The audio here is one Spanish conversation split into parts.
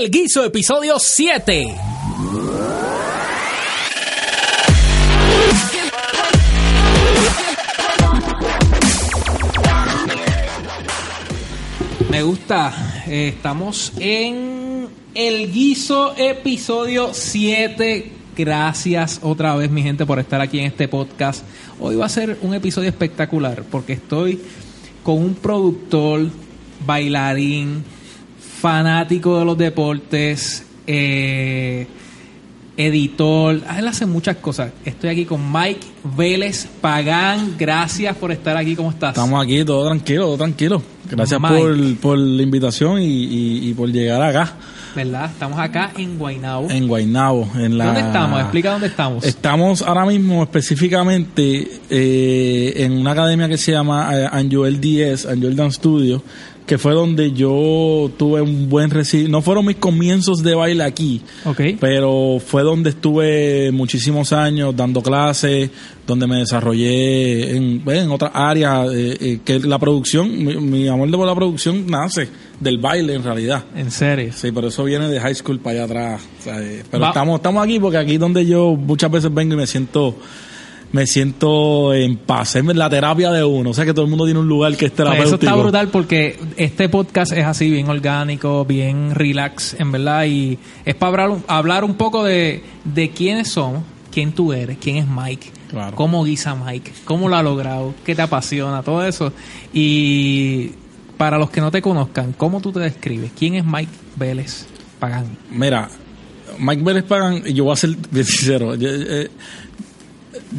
El Guiso, episodio 7. Me gusta. Eh, estamos en El Guiso, episodio 7. Gracias otra vez, mi gente, por estar aquí en este podcast. Hoy va a ser un episodio espectacular porque estoy con un productor, bailarín, fanático de los deportes, eh, editor. Él hace muchas cosas. Estoy aquí con Mike Vélez Pagán. Gracias por estar aquí. ¿Cómo estás? Estamos aquí, todo tranquilo, todo tranquilo. Gracias por, por, la invitación y, y, por llegar acá. ¿Verdad? Estamos acá en Guaynabo. En Guaynabo. En la... ¿Dónde estamos? Explica dónde estamos. Estamos ahora mismo específicamente eh, en una academia que se llama Anjoel 10, Anjoel Dance Studio, que fue donde yo tuve un buen recibo. No fueron mis comienzos de baile aquí, okay. pero fue donde estuve muchísimos años dando clases, donde me desarrollé en, en otras áreas, eh, eh, que la producción, mi, amor de la producción nace del baile en realidad. ¿En serio? Sí, pero eso viene de high school para allá atrás. Eh, pero estamos, estamos aquí porque aquí donde yo muchas veces vengo y me siento me siento en paz. Es la terapia de uno. O sea que todo el mundo tiene un lugar que es terapéutico. Pues eso está brutal porque este podcast es así, bien orgánico, bien relax, en verdad. Y es para hablar, hablar un poco de, de quiénes somos, quién tú eres, quién es Mike, cómo guisa Mike, cómo lo ha logrado, qué te apasiona, todo eso. Y para los que no te conozcan, ¿cómo tú te describes? ¿Quién es Mike Vélez Pagán? Mira, Mike Vélez Pagán, yo voy a ser sincero. eh,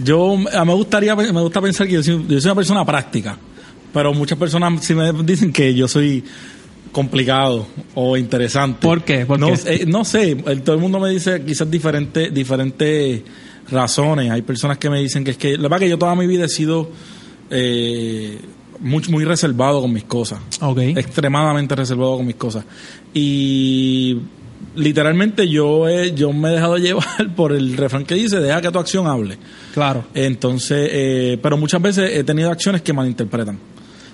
yo me gustaría me gusta pensar que yo soy, una persona práctica pero muchas personas sí me dicen que yo soy complicado o interesante. ¿por qué? no, eh, no sé todo el mundo me dice quizás diferentes diferentes razones. Hay personas que me dicen que es que la verdad que yo toda mi vida he sido eh, muy, muy reservado con mis cosas. Okay. extremadamente reservado con mis cosas. Y literalmente yo he, yo me he dejado llevar por el refrán que dice deja que tu acción hable claro. Entonces eh, pero muchas veces he tenido acciones que malinterpretan.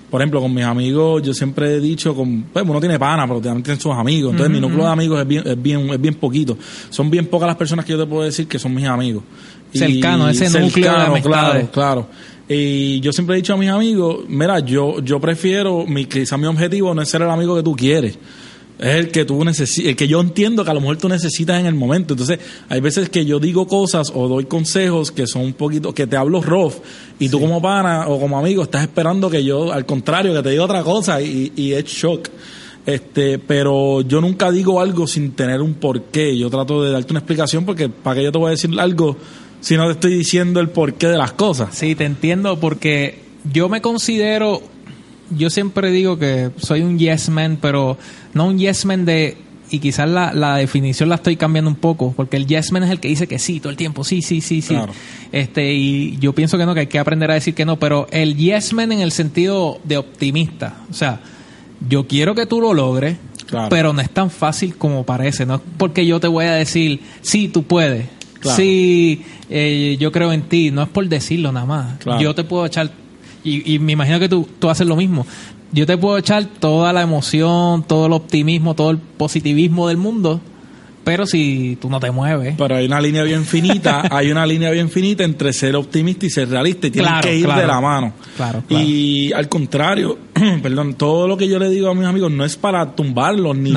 Por ejemplo con mis amigos yo siempre he dicho con pues uno tiene pana pero también tiene sus amigos. Entonces mi núcleo de amigos es bien es bien es bien poquito. Son bien pocas las personas que yo te puedo decir que son mis amigos. Cercano ese núcleo de claro claro. Y yo siempre he dicho a mis amigos mira yo yo prefiero mi quizá mi objetivo no es ser el amigo que tú quieres es el que tú necesitas, el que yo entiendo que a lo mejor tú necesitas en el momento. Entonces, hay veces que yo digo cosas o doy consejos que son un poquito, que te hablo rough, y tú como pana o como amigo estás esperando que yo, al contrario, que te diga otra cosa y, y es shock. Este, pero yo nunca digo algo sin tener un porqué. Yo trato de darte una explicación porque para que yo te voy a decir algo si no te estoy diciendo el porqué de las cosas. Sí, te entiendo porque yo me considero yo siempre digo que soy un yes man, pero no un yes man de y quizás la, la, definición la estoy cambiando un poco, porque el yes man es el que dice que sí todo el tiempo, sí, sí, sí, sí. Este, y yo pienso que no, que hay que aprender a decir que no, pero el yes man en el sentido de optimista, o sea, yo quiero que tú lo logres, pero no es tan fácil como parece, no es porque yo te voy a decir, sí, tú puedes, sí, eh, yo creo en ti, no es por decirlo nada más, yo te puedo echar y, me imagino que tú, tú haces lo mismo. Yo te puedo echar toda la emoción, todo el optimismo, todo el positivismo del mundo, pero si tú no te mueves. Pero hay una línea bien finita, hay una línea bien finita entre ser optimista y ser realista y tienes que ir de la mano. Claro, Y al contrario, perdón, todo lo que yo le digo a mis amigos no es para tumbarlos ni,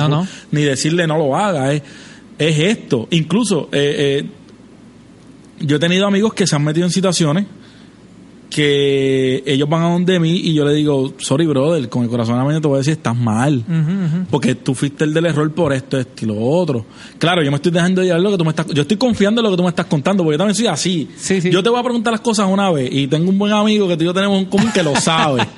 ni decirle no lo haga, es, es esto. Incluso eh, eh, yo he tenido amigos que se han metido en situaciones que ellos van a donde mí y yo le digo, sorry brother, con el corazón a mí te voy a decir, estás mal, porque tú fuiste el del error por esto, esto y lo otro. Claro, yo me estoy dejando llevar lo que tú me estás, yo estoy confiando en lo que tú me estás contando, porque yo también soy así. Yo te voy a preguntar las cosas una vez y tengo un buen amigo que tú y yo tenemos un común que lo sabe.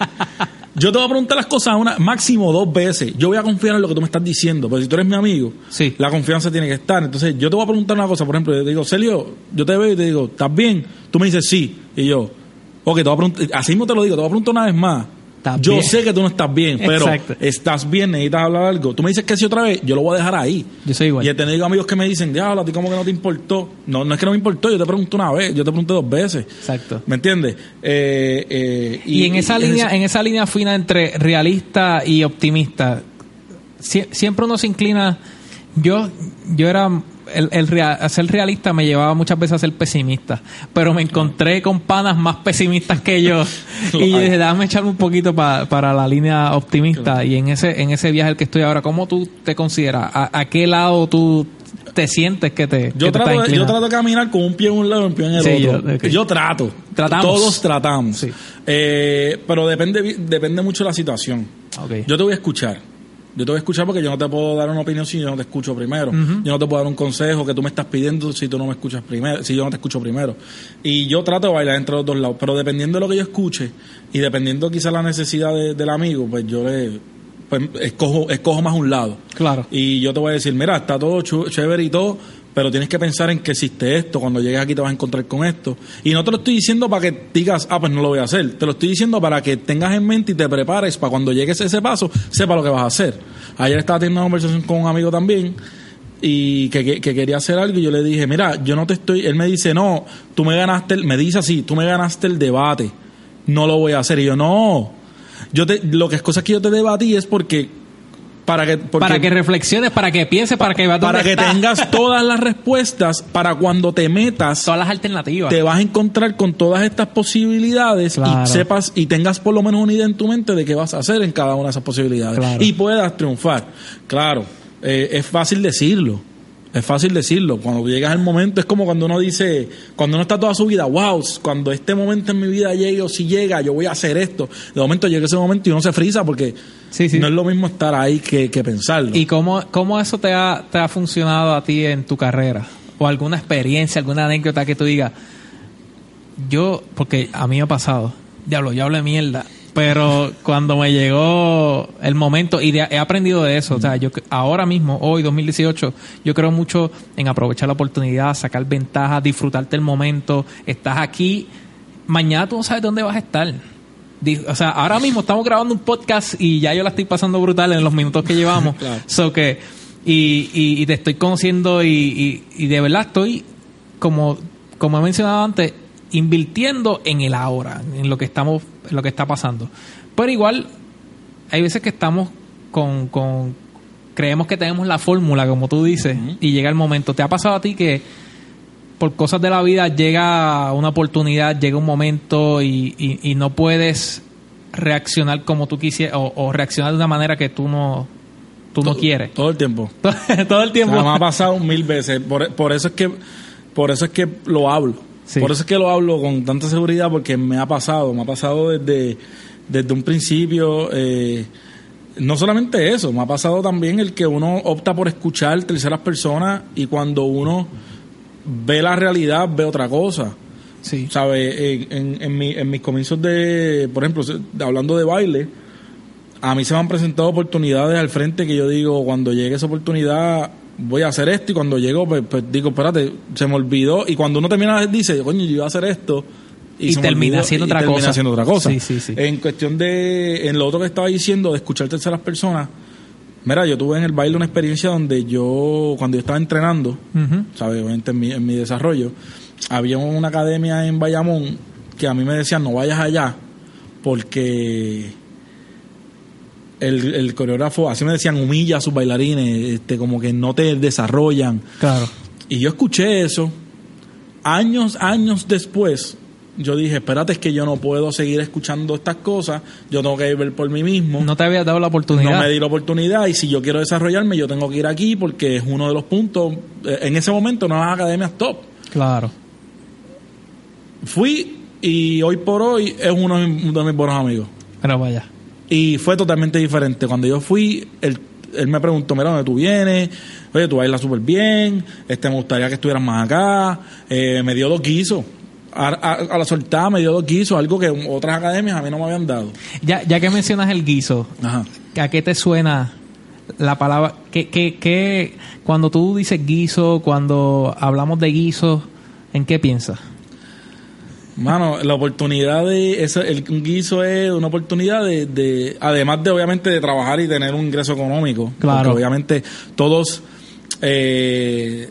Yo te voy a preguntar las cosas una, máximo dos veces. Yo voy a confiar en lo que tú me estás diciendo. Pero si tú eres mi amigo, sí. la confianza tiene que estar. Entonces, yo te voy a preguntar una cosa. Por ejemplo, yo te digo, Celio, yo te veo y te digo, ¿estás bien? Tú me dices sí. Y yo, Ok, te voy a preguntar, así mismo te lo digo, te voy a preguntar una vez más. Yo sé que tú no estás bien, pero estás bien, necesitas hablar algo. Tú me dices que sí otra vez, yo lo voy a dejar ahí. Yo soy igual. Y he tenido amigos que me dicen, diablo, a ti como que no te importó. No, no es que no me importó, yo te pregunto una vez, yo te pregunté dos veces. Exacto. ¿Me entiendes? Eh, eh, y, en esa línea, en esa línea fina entre realista y optimista, siempre uno se inclina Yo, yo era el, el ser realista me llevaba muchas veces a ser pesimista, pero me encontré con panas más pesimistas que yo. Y yo dije, déjame echarme un poquito para la línea optimista y en ese en ese viaje el que estoy ahora, ¿cómo tú te consideras? ¿A, qué lado tú te sientes que te yo trato yo trato de caminar con un pie en un lado y un pie en el otro. yo, trato. Tratamos. Todos tratamos. Eh, pero depende depende mucho de la situación. Yo te voy a escuchar yo te voy a escuchar porque yo no te puedo dar una opinión si yo no te escucho primero. Yo no te puedo dar un consejo que tú me estás pidiendo si tú no me escuchas primero, si yo no te escucho primero. Y yo trato de bailar entre los dos lados, pero dependiendo de lo que yo escuche y dependiendo quizás la necesidad del amigo, pues yo le pues escojo, escojo más un lado. Claro. Y yo te voy a decir, mira, está todo chévere y todo, pero tienes que pensar en que existe esto, cuando llegues aquí te vas a encontrar con esto. Y no te lo estoy diciendo para que digas, ah, pues no lo voy a hacer, te lo estoy diciendo para que tengas en mente y te prepares para cuando llegues a ese paso, sepa lo que vas a hacer. Ayer estaba teniendo una conversación con un amigo también y que, quería hacer algo y yo le dije, mira, yo no te estoy, él me dice, no, tú me ganaste, me dice así, tú me ganaste el debate, no lo voy a hacer. Y yo, no, yo te, lo que es cosa que yo te debatí es porque para que, para que reflexiones, para que pienses, para que Para que tengas todas las respuestas para cuando te metas. Todas las alternativas. Te vas a encontrar con todas estas posibilidades y sepas y tengas por lo menos una idea en tu mente de qué vas a hacer en cada una de esas posibilidades. Y puedas triunfar. Claro, eh, es fácil decirlo es fácil decirlo. Cuando llegas al momento, es como cuando uno dice, cuando uno está toda su vida, wow, cuando este momento en mi vida llegue o si llega, yo voy a hacer esto. De momento llega ese momento y uno se frisa porque no es lo mismo estar ahí que, pensarlo. ¿Y cómo, cómo eso te ha, te ha funcionado a ti en tu carrera? ¿O alguna experiencia, alguna anécdota que tú digas? Yo, porque a mí me ha pasado, diablo, yo hablo de mierda pero cuando me llegó el momento, y he aprendido de eso, o sea, yo ahora mismo, hoy 2018, yo creo mucho en aprovechar la oportunidad, sacar ventaja, disfrutarte el momento, estás aquí, mañana tú no sabes dónde vas a estar. O sea, ahora mismo estamos grabando un podcast y ya yo la estoy pasando brutal en los minutos que llevamos. so que, y, y, te estoy conociendo y, y, de verdad estoy, como, como he mencionado antes, invirtiendo en el ahora, en lo que estamos, en lo que está pasando. Pero igual, hay veces que estamos con, con creemos que tenemos la fórmula, como tú dices, y llega el momento. ¿Te ha pasado a ti que por cosas de la vida llega una oportunidad, llega un momento y, y, no puedes reaccionar como tú quisieras o, reaccionar de una manera que tú no tú no quieres? Todo el tiempo. todo el tiempo. me ha pasado mil veces. Por, por, eso es que por eso es que lo hablo. Por eso es que lo hablo con tanta seguridad, porque me ha pasado, me ha pasado desde, desde un principio. Eh, no solamente eso, me ha pasado también el que uno opta por escuchar terceras personas y cuando uno ve la realidad ve otra cosa. Sí. ¿Sabe? En, en, mi, en mis comienzos de, por ejemplo, hablando de baile, a mí se me han presentado oportunidades al frente que yo digo, cuando llegue esa oportunidad, voy a hacer esto y cuando llego, pues, pues, digo, espérate, se me olvidó. Y cuando uno termina, dice, coño, yo iba a hacer esto. Y, termina haciendo otra cosa. haciendo otra cosa. Sí, sí, sí. En cuestión de, en lo otro que estaba diciendo, de escuchar terceras personas, mira, yo tuve en el baile una experiencia donde yo, cuando yo estaba entrenando, ¿sabes? Obviamente en mi, en mi desarrollo, había una academia en Bayamón que a mí me decían, no vayas allá, porque el, coreógrafo, así me decían, humilla a sus bailarines, este, como que no te desarrollan. Claro. Y yo escuché eso. Años, años después, yo dije, espérate, es que yo no puedo seguir escuchando estas cosas, yo tengo que ver por mí mismo. No te había dado la oportunidad. No me di la oportunidad y si yo quiero desarrollarme, yo tengo que ir aquí porque es uno de los puntos, eh, en ese momento no las academias top. Claro. Fui y hoy por hoy es uno de mis buenos amigos. Pero vaya. Y fue totalmente diferente. Cuando yo fui, él, él me preguntó, mira, ¿dónde tú vienes? Oye, tú bailas súper bien, este, me gustaría que estuvieras más acá. Eh, me dio dos guisos. A, la soltada me dio dos guisos, algo que otras academias a mí no me habían dado. Ya, ya que mencionas el guiso, ¿a qué te suena la palabra? ¿Qué, qué, qué, cuando tú dices guiso, cuando hablamos de guiso, ¿en qué piensas? Mano, la oportunidad de eso, el guiso es una oportunidad de, además de obviamente de trabajar y tener un ingreso económico. Claro. Porque obviamente todos, eh,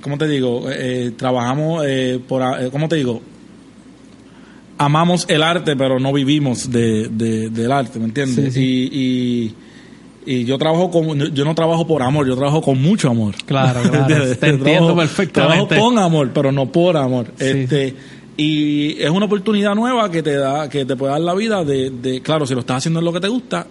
¿cómo te digo? Eh, trabajamos eh, por, eh, ¿cómo te digo? Amamos el arte, pero no vivimos de, del arte, ¿me entiendes? Y, y yo trabajo con yo no trabajo por amor yo trabajo con mucho amor claro claro te entiendo perfectamente trabajo con amor pero no por amor este y es una oportunidad nueva que te da que te puede dar la vida de, de claro si lo estás haciendo en lo que te gusta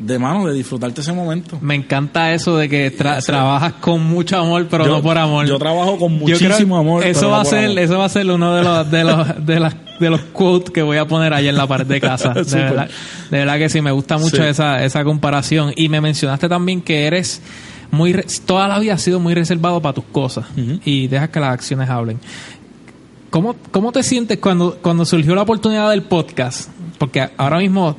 de mano, de disfrutarte ese momento. Me encanta eso de que trabajas con mucho amor, pero no por amor. Yo trabajo con muchísimo amor. Eso va a ser, eso va a ser uno de los, de los, de las, de los quotes que voy a poner ahí en la pared de casa. de, verdad, de verdad que sí, me gusta mucho esa, esa comparación. Y me mencionaste también que eres muy, toda la vida has sido muy reservado para tus cosas y dejas que las acciones hablen. ¿Cómo, ¿Cómo te sientes cuando, cuando surgió la oportunidad del podcast? Porque ahora mismo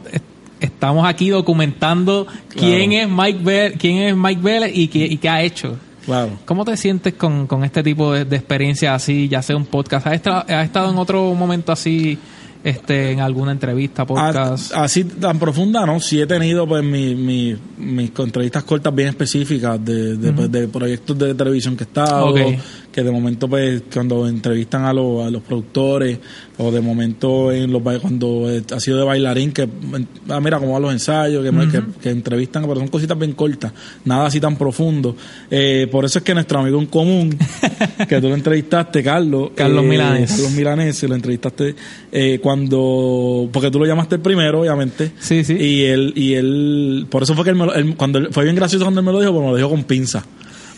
estamos aquí documentando quién es Mike Bell, quién es Mike Vélez y qué, y qué ha hecho. Claro. ¿Cómo te sientes con, con este tipo de, de, experiencia así, ya sea un podcast? ¿Has, ¿Has estado en otro momento así este, en alguna entrevista, podcast? Así tan profunda, ¿no? Sí he tenido pues mi, mi, mis entrevistas cortas bien específicas de, de, pues, de proyectos de televisión que he estado, que de momento pues cuando entrevistan a, los, a los productores o de momento en los cuando ha sido de bailarín que ah, mira cómo van los ensayos que, que, entrevistan pero son cositas bien cortas nada así tan profundo. Eh, por eso es que nuestro amigo en común que tú lo entrevistaste Carlos Carlos eh, Milanes Carlos Milanes lo entrevistaste eh, cuando porque tú lo llamaste el primero obviamente. Sí sí. Y él y él por eso fue que él, cuando fue bien gracioso cuando él me lo dijo porque me lo dijo con pinza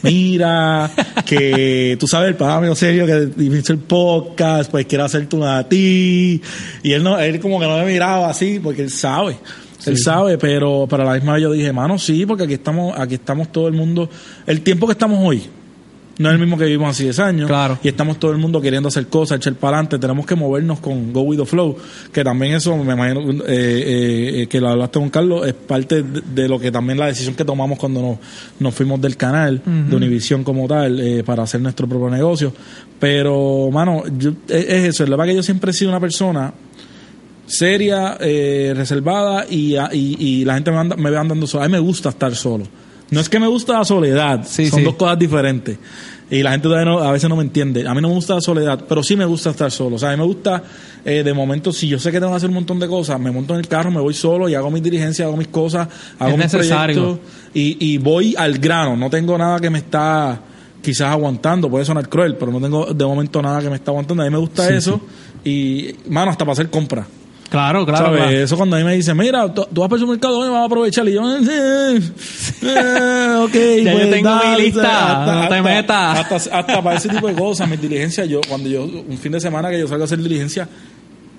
mira, que tú sabes, el padre medio serio que hizo el podcast, pues quiere hacerte una a ti. Y él no, él como que no me miraba así, porque él sabe. Él sabe, pero para la misma vez yo dije, mano, sí, porque aquí estamos, aquí estamos todo el mundo, el tiempo que estamos hoy, no es el mismo que vivimos hace 10 años. Claro. Y estamos todo el mundo queriendo hacer cosas, echar para adelante. Tenemos que movernos con Go With The Flow. Que también eso, me imagino eh, eh, eh, que lo hablaste con Carlos, es parte de, lo que también la decisión que tomamos cuando nos, nos fuimos del canal, de Univision como tal, para hacer nuestro propio negocio. Pero, mano, es, eso. Es la verdad que yo siempre he sido una persona seria, reservada y, y, la gente me, anda, me ve andando solo. A mí me gusta estar solo. No es que me gusta la soledad, son dos cosas diferentes. Y la gente a veces no me entiende. A mí no me gusta la soledad, pero sí me gusta estar solo. O sea, a mí me gusta, eh, de momento, si yo sé que tengo que hacer un montón de cosas, me monto en el carro, me voy solo y hago mis dirigencias, hago mis cosas, hago mis proyectos y, y voy al grano. No tengo nada que me está quizás aguantando, puede sonar cruel, pero no tengo de momento nada que me está aguantando. A mí me gusta eso y, mano, hasta para hacer compras. Claro, claro, Eso cuando a mí me dicen, mira, tú, vas para el supermercado, me vas a aprovechar. Y yo, eh, eh, ok, ya pues, yo tengo mi lista, no te metas. Hasta, hasta, para ese tipo de cosas, mis diligencias, yo, cuando yo, un fin de semana que yo salgo a hacer diligencia,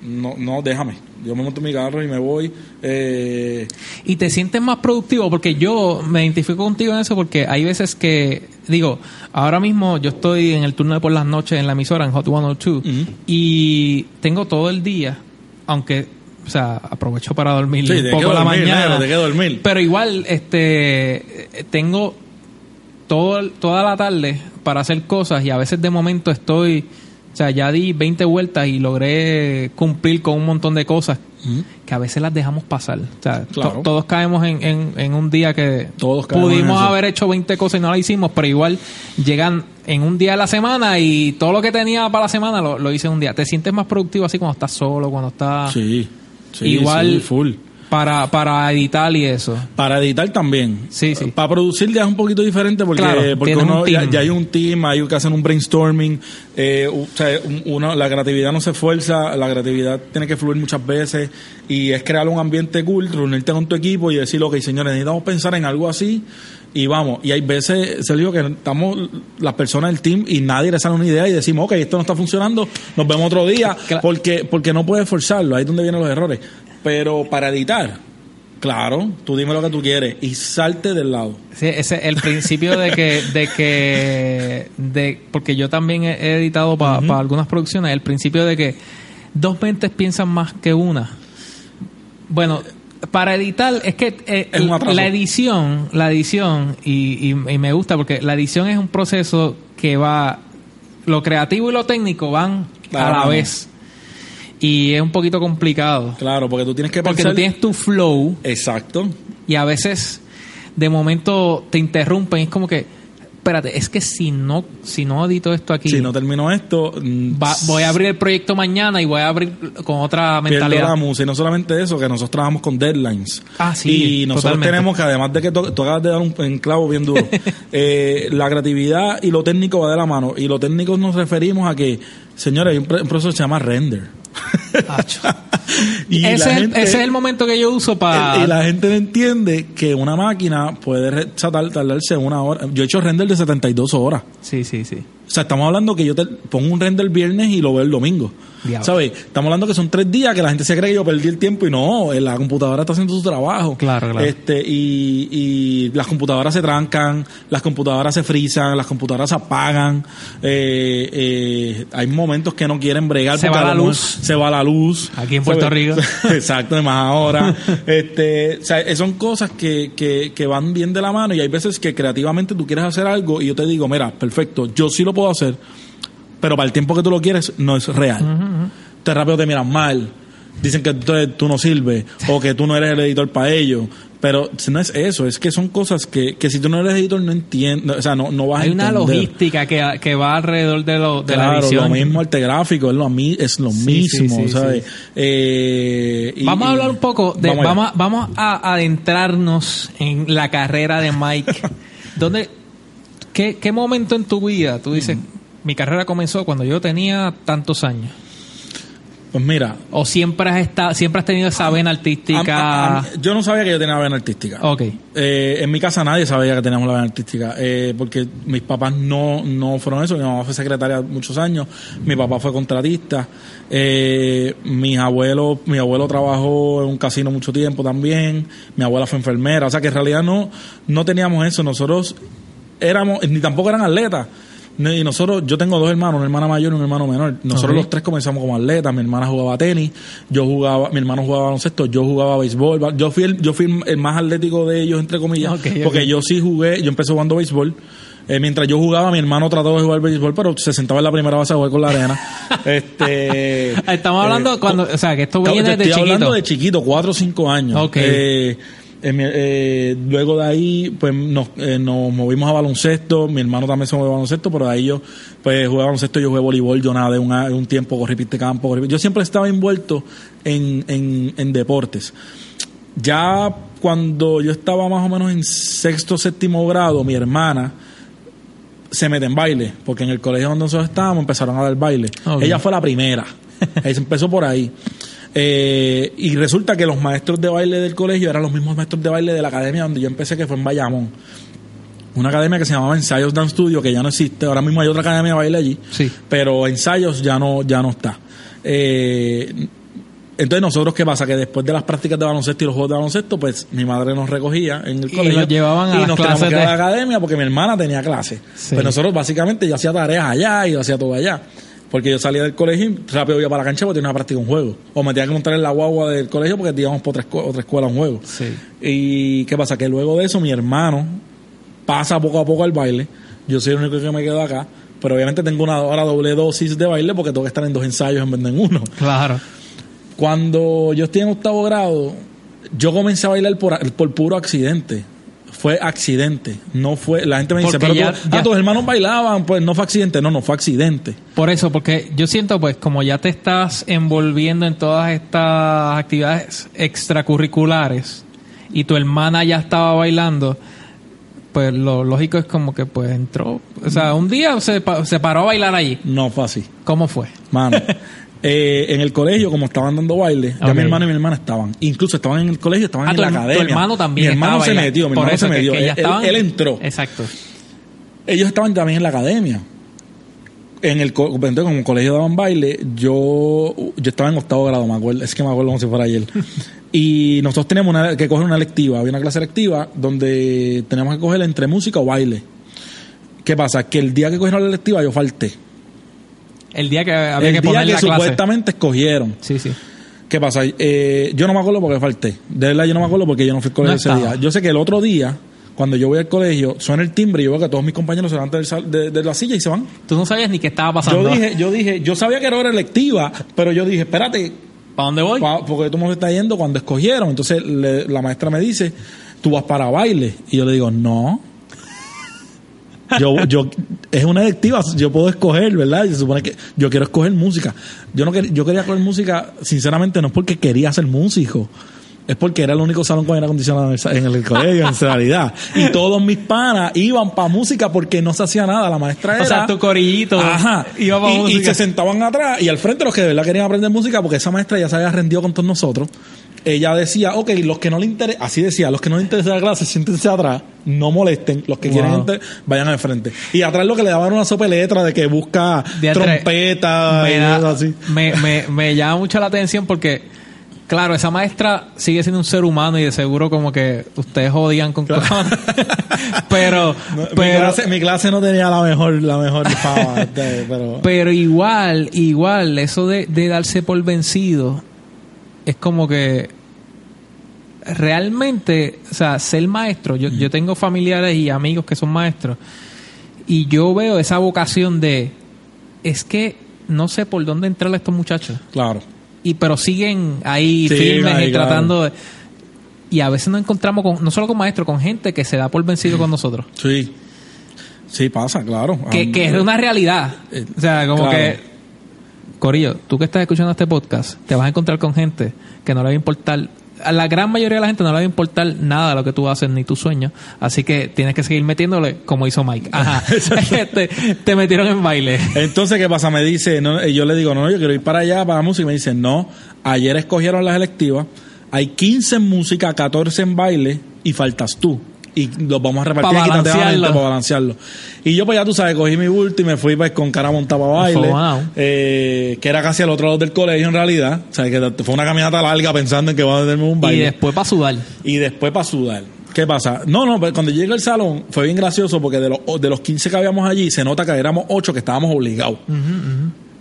no, no, déjame. Yo me monto mi carro y me voy. Eh... Y te sientes más productivo porque yo me identifico contigo en eso porque hay veces que, digo, ahora mismo yo estoy en el turno de por las noches en la emisora en Hot 102 y tengo todo el día aunque o sea, aprovecho para dormir un poco la mañana. dormir. Pero igual, este, tengo todo, toda la tarde para hacer cosas y a veces de momento estoy, o sea, ya di 20 vueltas y logré cumplir con un montón de cosas que a veces las dejamos pasar. O sea, todos caemos en, en, un día que todos pudimos haber hecho 20 cosas y no las hicimos, pero igual llegan en un día de la semana y todo lo que tenía para la semana lo, lo hice en un día. ¿Te sientes más productivo así cuando estás solo, cuando estás... Sí, sí igual full. Para, para editar y eso. Para editar también. Sí, sí. Para producir ya es un poquito diferente porque, porque uno, ya, hay un team, hay que hacer un brainstorming. Eh, o sea, uno, la creatividad no se esfuerza, la creatividad tiene que fluir muchas veces y es crear un ambiente cool, reunirte con tu equipo y decir, ok, señores, necesitamos pensar en algo así y vamos. Y hay veces, Sergio, que estamos las personas del team y nadie le sale una idea y decimos, ok, esto no está funcionando, nos vemos otro día, porque, porque no puedes forzarlo, ahí es donde vienen los errores. Pero para editar, claro, tú dime lo que tú quieres y salte del lado. Sí, ese el principio de que, de que, de, porque yo también he editado para algunas producciones, el principio de que dos mentes piensan más que una. Bueno, para editar es que eh, la edición, la edición y, y, me gusta porque la edición es un proceso que va, lo creativo y lo técnico van a la vez y es un poquito complicado. Claro, porque tú tienes que pensar... Porque tú tienes tu flow. Exacto. Y a veces, de momento, te interrumpen. Es como que espérate, es que si no, si no edito esto aquí. Si no termino esto. Mm, voy a abrir el proyecto mañana y voy a abrir con otra mentalidad. La música. Y no solamente eso, que nosotros trabajamos con deadlines. Ah, sí. Y nosotros tenemos que, además de que tú, acabas de dar un enclavo bien duro, eh, la creatividad y lo técnico va de la mano. Y lo técnico nos referimos a que, señores, hay un, proceso que se llama render. y ese, es el momento que yo uso para... Y la gente no entiende que una máquina puede tardarse una hora. Yo he hecho render de 72 horas. Sí, sí, sí. O sea, estamos hablando que yo te pongo un render el viernes y lo veo el domingo. ¿Sabes? Estamos hablando que son tres días que la gente se cree que yo perdí el tiempo y no, eh, la computadora está haciendo su trabajo. Claro, claro. Este, y, y las computadoras se trancan, las computadoras se frisan, las computadoras se apagan. Eh, eh, hay momentos que no quieren bregar. Se va la luz. Se va la luz. Aquí en Puerto Rico. Exacto, más ahora. este, o sea, son cosas que, que, que van bien de la mano y hay veces que creativamente tú quieres hacer algo y yo te digo, mira, perfecto, yo sí lo puedo hacer pero para el tiempo que tú lo quieres no es real. Te rápido te miran mal, dicen que tú, no sirves o que tú no eres el editor para ellos. Pero no es eso, es que son cosas que, que si tú no eres editor no entiendes, o sea, no, no vas Hay a entender. una logística que, que va alrededor de, lo, de la edición. lo mismo arte gráfico, es lo, es lo mismo, ¿sabes? Eh, vamos a hablar un poco, de, vamos, vamos, a adentrarnos en la carrera de Mike. ¿Dónde, qué, ¿Qué momento en tu vida tú dices, mi carrera comenzó cuando yo tenía tantos años. Pues mira. ¿O siempre has estado, siempre has tenido esa vena artística? yo no sabía que yo tenía vena artística. Ok. Eh, en mi casa nadie sabía que teníamos la vena artística, eh, porque mis papás no, no fueron eso. Mi mamá fue secretaria muchos años, mi papá fue contratista, eh, mis abuelos, mi abuelo trabajó en un casino mucho tiempo también, mi abuela fue enfermera, o sea que en realidad no, no teníamos eso. Nosotros éramos, ni tampoco eran atletas. Y nosotros, yo tengo dos hermanos, una hermana mayor y un hermano menor. Nosotros los tres comenzamos como atletas. Mi hermana jugaba tenis, yo jugaba, mi hermano jugaba baloncesto, yo jugaba béisbol. Yo fui el, yo fui el más atlético de ellos, entre comillas, porque yo sí jugué, yo empecé jugando béisbol. Eh, mientras yo jugaba, mi hermano trató de jugar béisbol, pero se sentaba en la primera base a jugar con la arena. este, Estamos hablando eh, cuando, o sea, que esto viene de chiquito. hablando de chiquito, cuatro o cinco años. Eh, eh, luego de ahí, pues nos, eh, nos movimos a baloncesto. Mi hermano también se movió a baloncesto, pero ahí yo, pues jugué baloncesto, yo jugué voleibol, yo nada de un tiempo, corrí piste campo. Yo siempre estaba envuelto en, en, en deportes. Ya cuando yo estaba más o menos en sexto, séptimo grado, mi hermana se mete en baile, porque en el colegio donde nosotros estábamos empezaron a dar baile. Ella fue la primera. Ella empezó por ahí. Eh, y resulta que los maestros de baile del colegio eran los mismos maestros de baile de la academia donde yo empecé, que fue en Bayamón. Una academia que se llamaba Ensayos Dance Studio, que ya no existe. Ahora mismo hay otra academia de baile allí. Sí. Pero Ensayos ya no, ya no está. Eh, entonces nosotros qué pasa que después de las prácticas de baloncesto y los juegos de baloncesto pues mi madre nos recogía en el colegio y nos llevaban a y nos clases de... a la academia porque mi hermana tenía clase pues nosotros básicamente yo hacía tareas allá y yo hacía todo allá porque yo salía del colegio y rápido iba para la cancha porque tenía una práctica un juego. O me tenía que montar en la guagua del colegio porque íbamos por otra, otra escuela un juego. Sí. Y qué pasa, que luego de eso mi hermano pasa poco a poco al baile. Yo soy el único que me quedo acá. Pero obviamente tengo una hora doble dosis de baile porque tengo que estar en dos ensayos en vez de en uno. Claro. Cuando yo estoy en octavo grado, yo comencé a bailar por, por puro accidente fue accidente. No fue. La gente me dice, pero ah, tus hermanos bailaban, pues no fue accidente. No, no fue accidente. Por eso, porque yo siento, pues, como ya te estás envolviendo en todas estas actividades extracurriculares y tu hermana ya estaba bailando, pues lo lógico es como que pues entró. O sea, un día se, se paró a bailar allí. No fue así. ¿Cómo fue? Mano. Eh, en el colegio, como estaban dando baile, ya mi hermano y mi hermana estaban. Incluso estaban en el colegio, estaban ah, en la academia. Tu hermano también. Mi hermano se metió, mi hermano se metió. él, entró. Exacto. Ellos estaban también en la academia. En el entonces, como colegio daban baile, yo, yo estaba en octavo grado, me acuerdo, es que me acuerdo como si fuera ayer. y nosotros teníamos que coger una lectiva, había una clase lectiva donde teníamos que coger entre música o baile. ¿Qué pasa? Que el día que cogieron la lectiva yo falté el día que había que poner la supuestamente escogieron. Sí, sí. ¿Qué pasa? Eh, yo no me acuerdo porque falté. De verdad, yo no me acuerdo porque yo no fui al colegio ese día. Yo sé que el otro día, cuando yo voy al colegio, suena el timbre y yo veo que todos mis compañeros se levantan de, la silla y se van. Tú no sabías ni qué estaba pasando. Yo dije, yo dije, yo sabía que era hora electiva, pero yo dije, espérate. ¿Para dónde voy? porque tú me estás yendo cuando escogieron. Entonces la maestra me dice, tú vas para baile. Y yo le digo, no. Yo, yo, es una electiva, yo puedo escoger, ¿verdad? Se supone que yo quiero escoger música. Yo no yo quería escoger música, sinceramente, no es porque quería ser músico es porque era el único salón con aire acondicionado en el colegio, en realidad. Y todos mis panas iban para música porque no se hacía nada. La maestra era. O sea, tu corillito. Ajá. Iba y, y, se sentaban atrás y al frente los que de verdad querían aprender música porque esa maestra ya se había rendido con todos nosotros. Ella decía, ok, los que no le interesa, así decía, los que no le interesa la clase, siéntense atrás, no molesten, los que quieren vayan al frente. Y atrás lo que le daban una sopa letra de que busca trompeta y así. Me, me, me llama mucho la atención porque Claro, esa maestra sigue siendo un ser humano y de seguro como que ustedes odian con claro. pero, pero mi, clase, no tenía la mejor la mejor fama, este, pero pero igual, igual eso de, darse por vencido es como que realmente, o sea, ser maestro, yo, yo tengo familiares y amigos que son maestros y yo veo esa vocación de es que no sé por dónde entrar a estos muchachos. Claro. Y pero siguen ahí firmes y tratando de y a veces nos encontramos con no solo con maestros con gente que se da por vencido con nosotros. Sí. Sí pasa claro. Que, que es una realidad. eh, o sea como que Corillo, tú que estás escuchando este podcast, te vas a encontrar con gente que no le va a importar a la gran mayoría de la gente no le va a importar nada de lo que tú haces ni tus sueños. Así que tienes que seguir metiéndole como hizo Mike. Ajá. te, te, metieron en baile. Entonces, ¿qué pasa? Me dice, no, yo le digo, no, yo quiero ir para allá, para la música. Y me dice, no, ayer escogieron las electivas. Hay 15 en música, 14 en baile y faltas tú y los vamos a repartir para balancearlo. para balancearlo. Y yo, pues ya tú sabes, cogí mi bulto y me fui pues, con cara montada para baile, eh, que era casi al otro lado del colegio en realidad. O sea, que fue una caminata larga pensando en que va a tenerme un baile. Y después para sudar. Y después para sudar. ¿Qué pasa? No, no, pues, cuando llegué al salón fue bien gracioso porque de los, de los 15 que habíamos allí se nota que éramos 8 que estábamos obligados.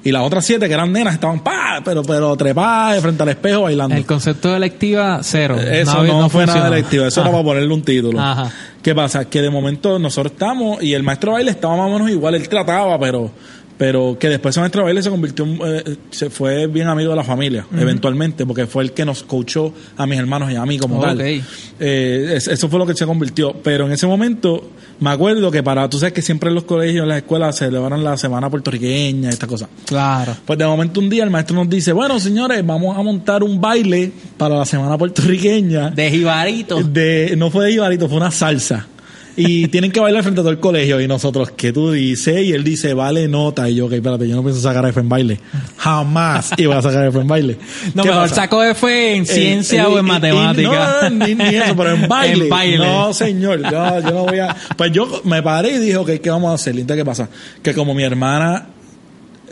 Y las otras siete que eran nenas estaban pa, pero pero trepadas frente al espejo bailando. El concepto de electiva, cero. Eso no, fue nada de electiva, eso era para ponerle un título. Ajá. ¿Qué pasa? Que de momento nosotros estamos y el maestro de baile estaba más o menos igual, él trataba, pero pero que después de baile se convirtió, eh, se fue bien amigo de la familia, eventualmente, porque fue el que nos coachó a mis hermanos y a mí como tal. Eh, eso fue lo que se convirtió. Pero en ese momento, me acuerdo que para, tú sabes que siempre en los colegios, en las escuelas, se celebran la semana puertorriqueña, esta cosa. Claro. Pues de momento un día el maestro nos dice, bueno, señores, vamos a montar un baile para la semana puertorriqueña. De jibarito. De, no fue de jibarito, fue una salsa y tienen que bailar frente a todo el colegio. Y nosotros, ¿qué tú dices? Y él dice, vale nota. Y yo, ok, espérate, yo no pienso sacar F en baile. Jamás iba a sacar F en baile. No, mejor saco F en ciencia o en matemática. no, ni, eso, pero en baile. No, señor, yo, yo no voy a. Pues yo me paré y dije, ok, ¿qué vamos a hacer? Entonces, ¿qué pasa? Que como mi hermana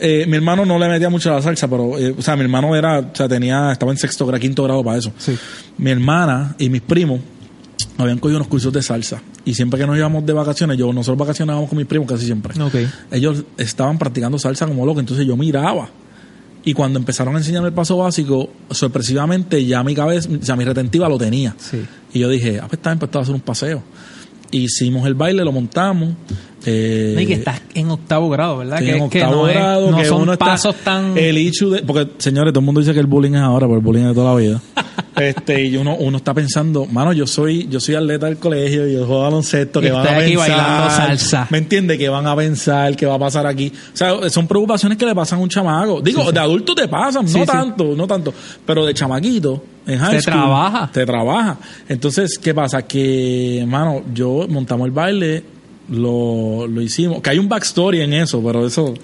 eh, mi hermano no le metía mucho a la salsa, pero, eh, o sea, mi hermano era, o sea, tenía, estaba en sexto grado, quinto grado para eso. Sí. Mi hermana y mis primos habían cogido unos cursos de salsa. Y siempre que nos íbamos de vacaciones, yo nosotros vacacionábamos con mis primos casi siempre. Ellos estaban practicando salsa como locos, entonces yo miraba. Y cuando empezaron a enseñarme el paso básico, sorpresivamente ya mi cabeza, o sea, mi retentiva lo tenía. Y yo dije, ah, pues está empezado a hacer un paseo. Hicimos el baile, lo montamos. Eh, y que estás en octavo grado, ¿verdad? Que, en octavo grado, que son pasos tan... El hecho de... Porque, señores, todo el mundo dice que el bullying es ahora, pero el bullying es de toda la vida. este y uno, uno está pensando, mano, yo soy yo soy atleta del colegio, yo juego baloncesto, que van a aquí bailando salsa. ¿Me entiende Que van a pensar, que va a pasar aquí. O sea, son preocupaciones que le pasan a un chamaco. Digo, de adulto te pasan, no tanto, no tanto, pero de chamaquito en high te trabaja. Te trabaja. Entonces, ¿qué pasa? Que, mano, yo montamos el baile lo, lo hicimos. Que hay un backstory en eso, pero eso,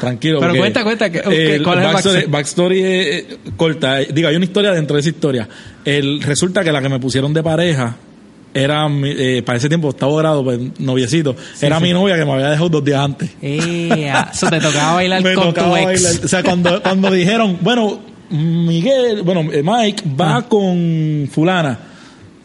tranquilo. Pero cuenta, cuenta, que, ¿cuál es el backstory? Eh, corta. Eh, digo, hay una historia dentro de esa historia. El, resulta que la que me pusieron de pareja era, eh, para ese tiempo, estaba grado, pues, noviecito. era mi novia que me había dejado dos días antes. eso te tocaba bailar me con tocaba Bailar. O sea, cuando, cuando dijeron, bueno, Miguel, bueno, Mike va ah. con fulana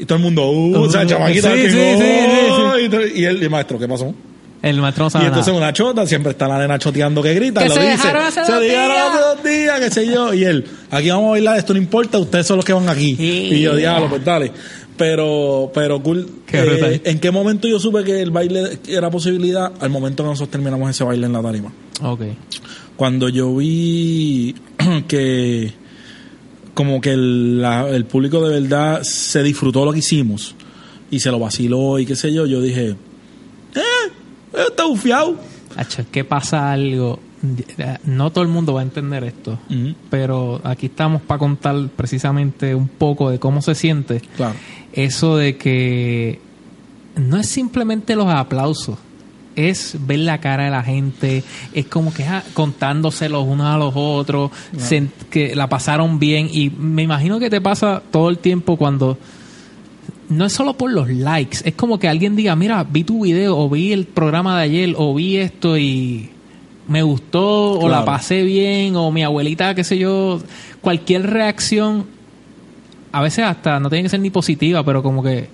y todo el mundo, uh, o sea, chamaquita. Sí, sí, sí, y, el, maestro, ¿qué pasó? El maestro no sabe Y entonces una chota, siempre está la nena choteando que grita, que lo se dice. Hace se dejaron hace dos días, qué sé yo. Y él, aquí vamos a bailar, esto no importa, ustedes son los que van aquí. y yo, diablo, pues dale. Pero, pero cool. Eh, ¿En qué momento yo supe que el baile era posibilidad? Al momento que nosotros terminamos ese baile en la tarima. Ok. Cuando yo vi que como que el, el público de verdad se disfrutó lo que hicimos y se lo vaciló y qué sé yo, yo dije, eh, eh está bufiado. que pasa algo. No todo el mundo va a entender esto, pero aquí estamos para contar precisamente un poco de cómo se siente. Claro. Eso de que no es simplemente los aplausos es ver la cara de la gente, es como que ah, contándose los unos a los otros, que la pasaron bien. Y me imagino que te pasa todo el tiempo cuando no es solo por los likes, es como que alguien diga, mira, vi tu video o vi el programa de ayer o vi esto y me gustó o la pasé bien o mi abuelita, qué sé yo, cualquier reacción, a veces hasta no tiene que ser ni positiva, pero como que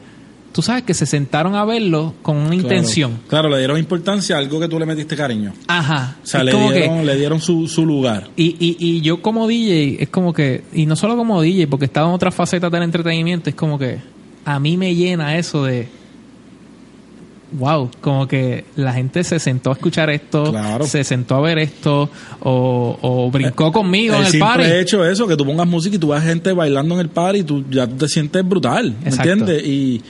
tú sabes que se sentaron a verlo con una intención. Claro, le dieron importancia a algo que tú le metiste cariño. Ajá. O sea, le dieron, le dieron, su, su lugar. Y, y, y, yo como DJ, es como que, y no solo como DJ, porque estaba en otras facetas del entretenimiento, es como que a mí me llena eso de, wow, como que la gente se sentó a escuchar esto, se sentó a ver esto, o, o brincó eh, conmigo en el party. he hecho eso, que tú pongas música y tú ves gente bailando en el party y tú ya te sientes brutal, ¿me entiendes? Y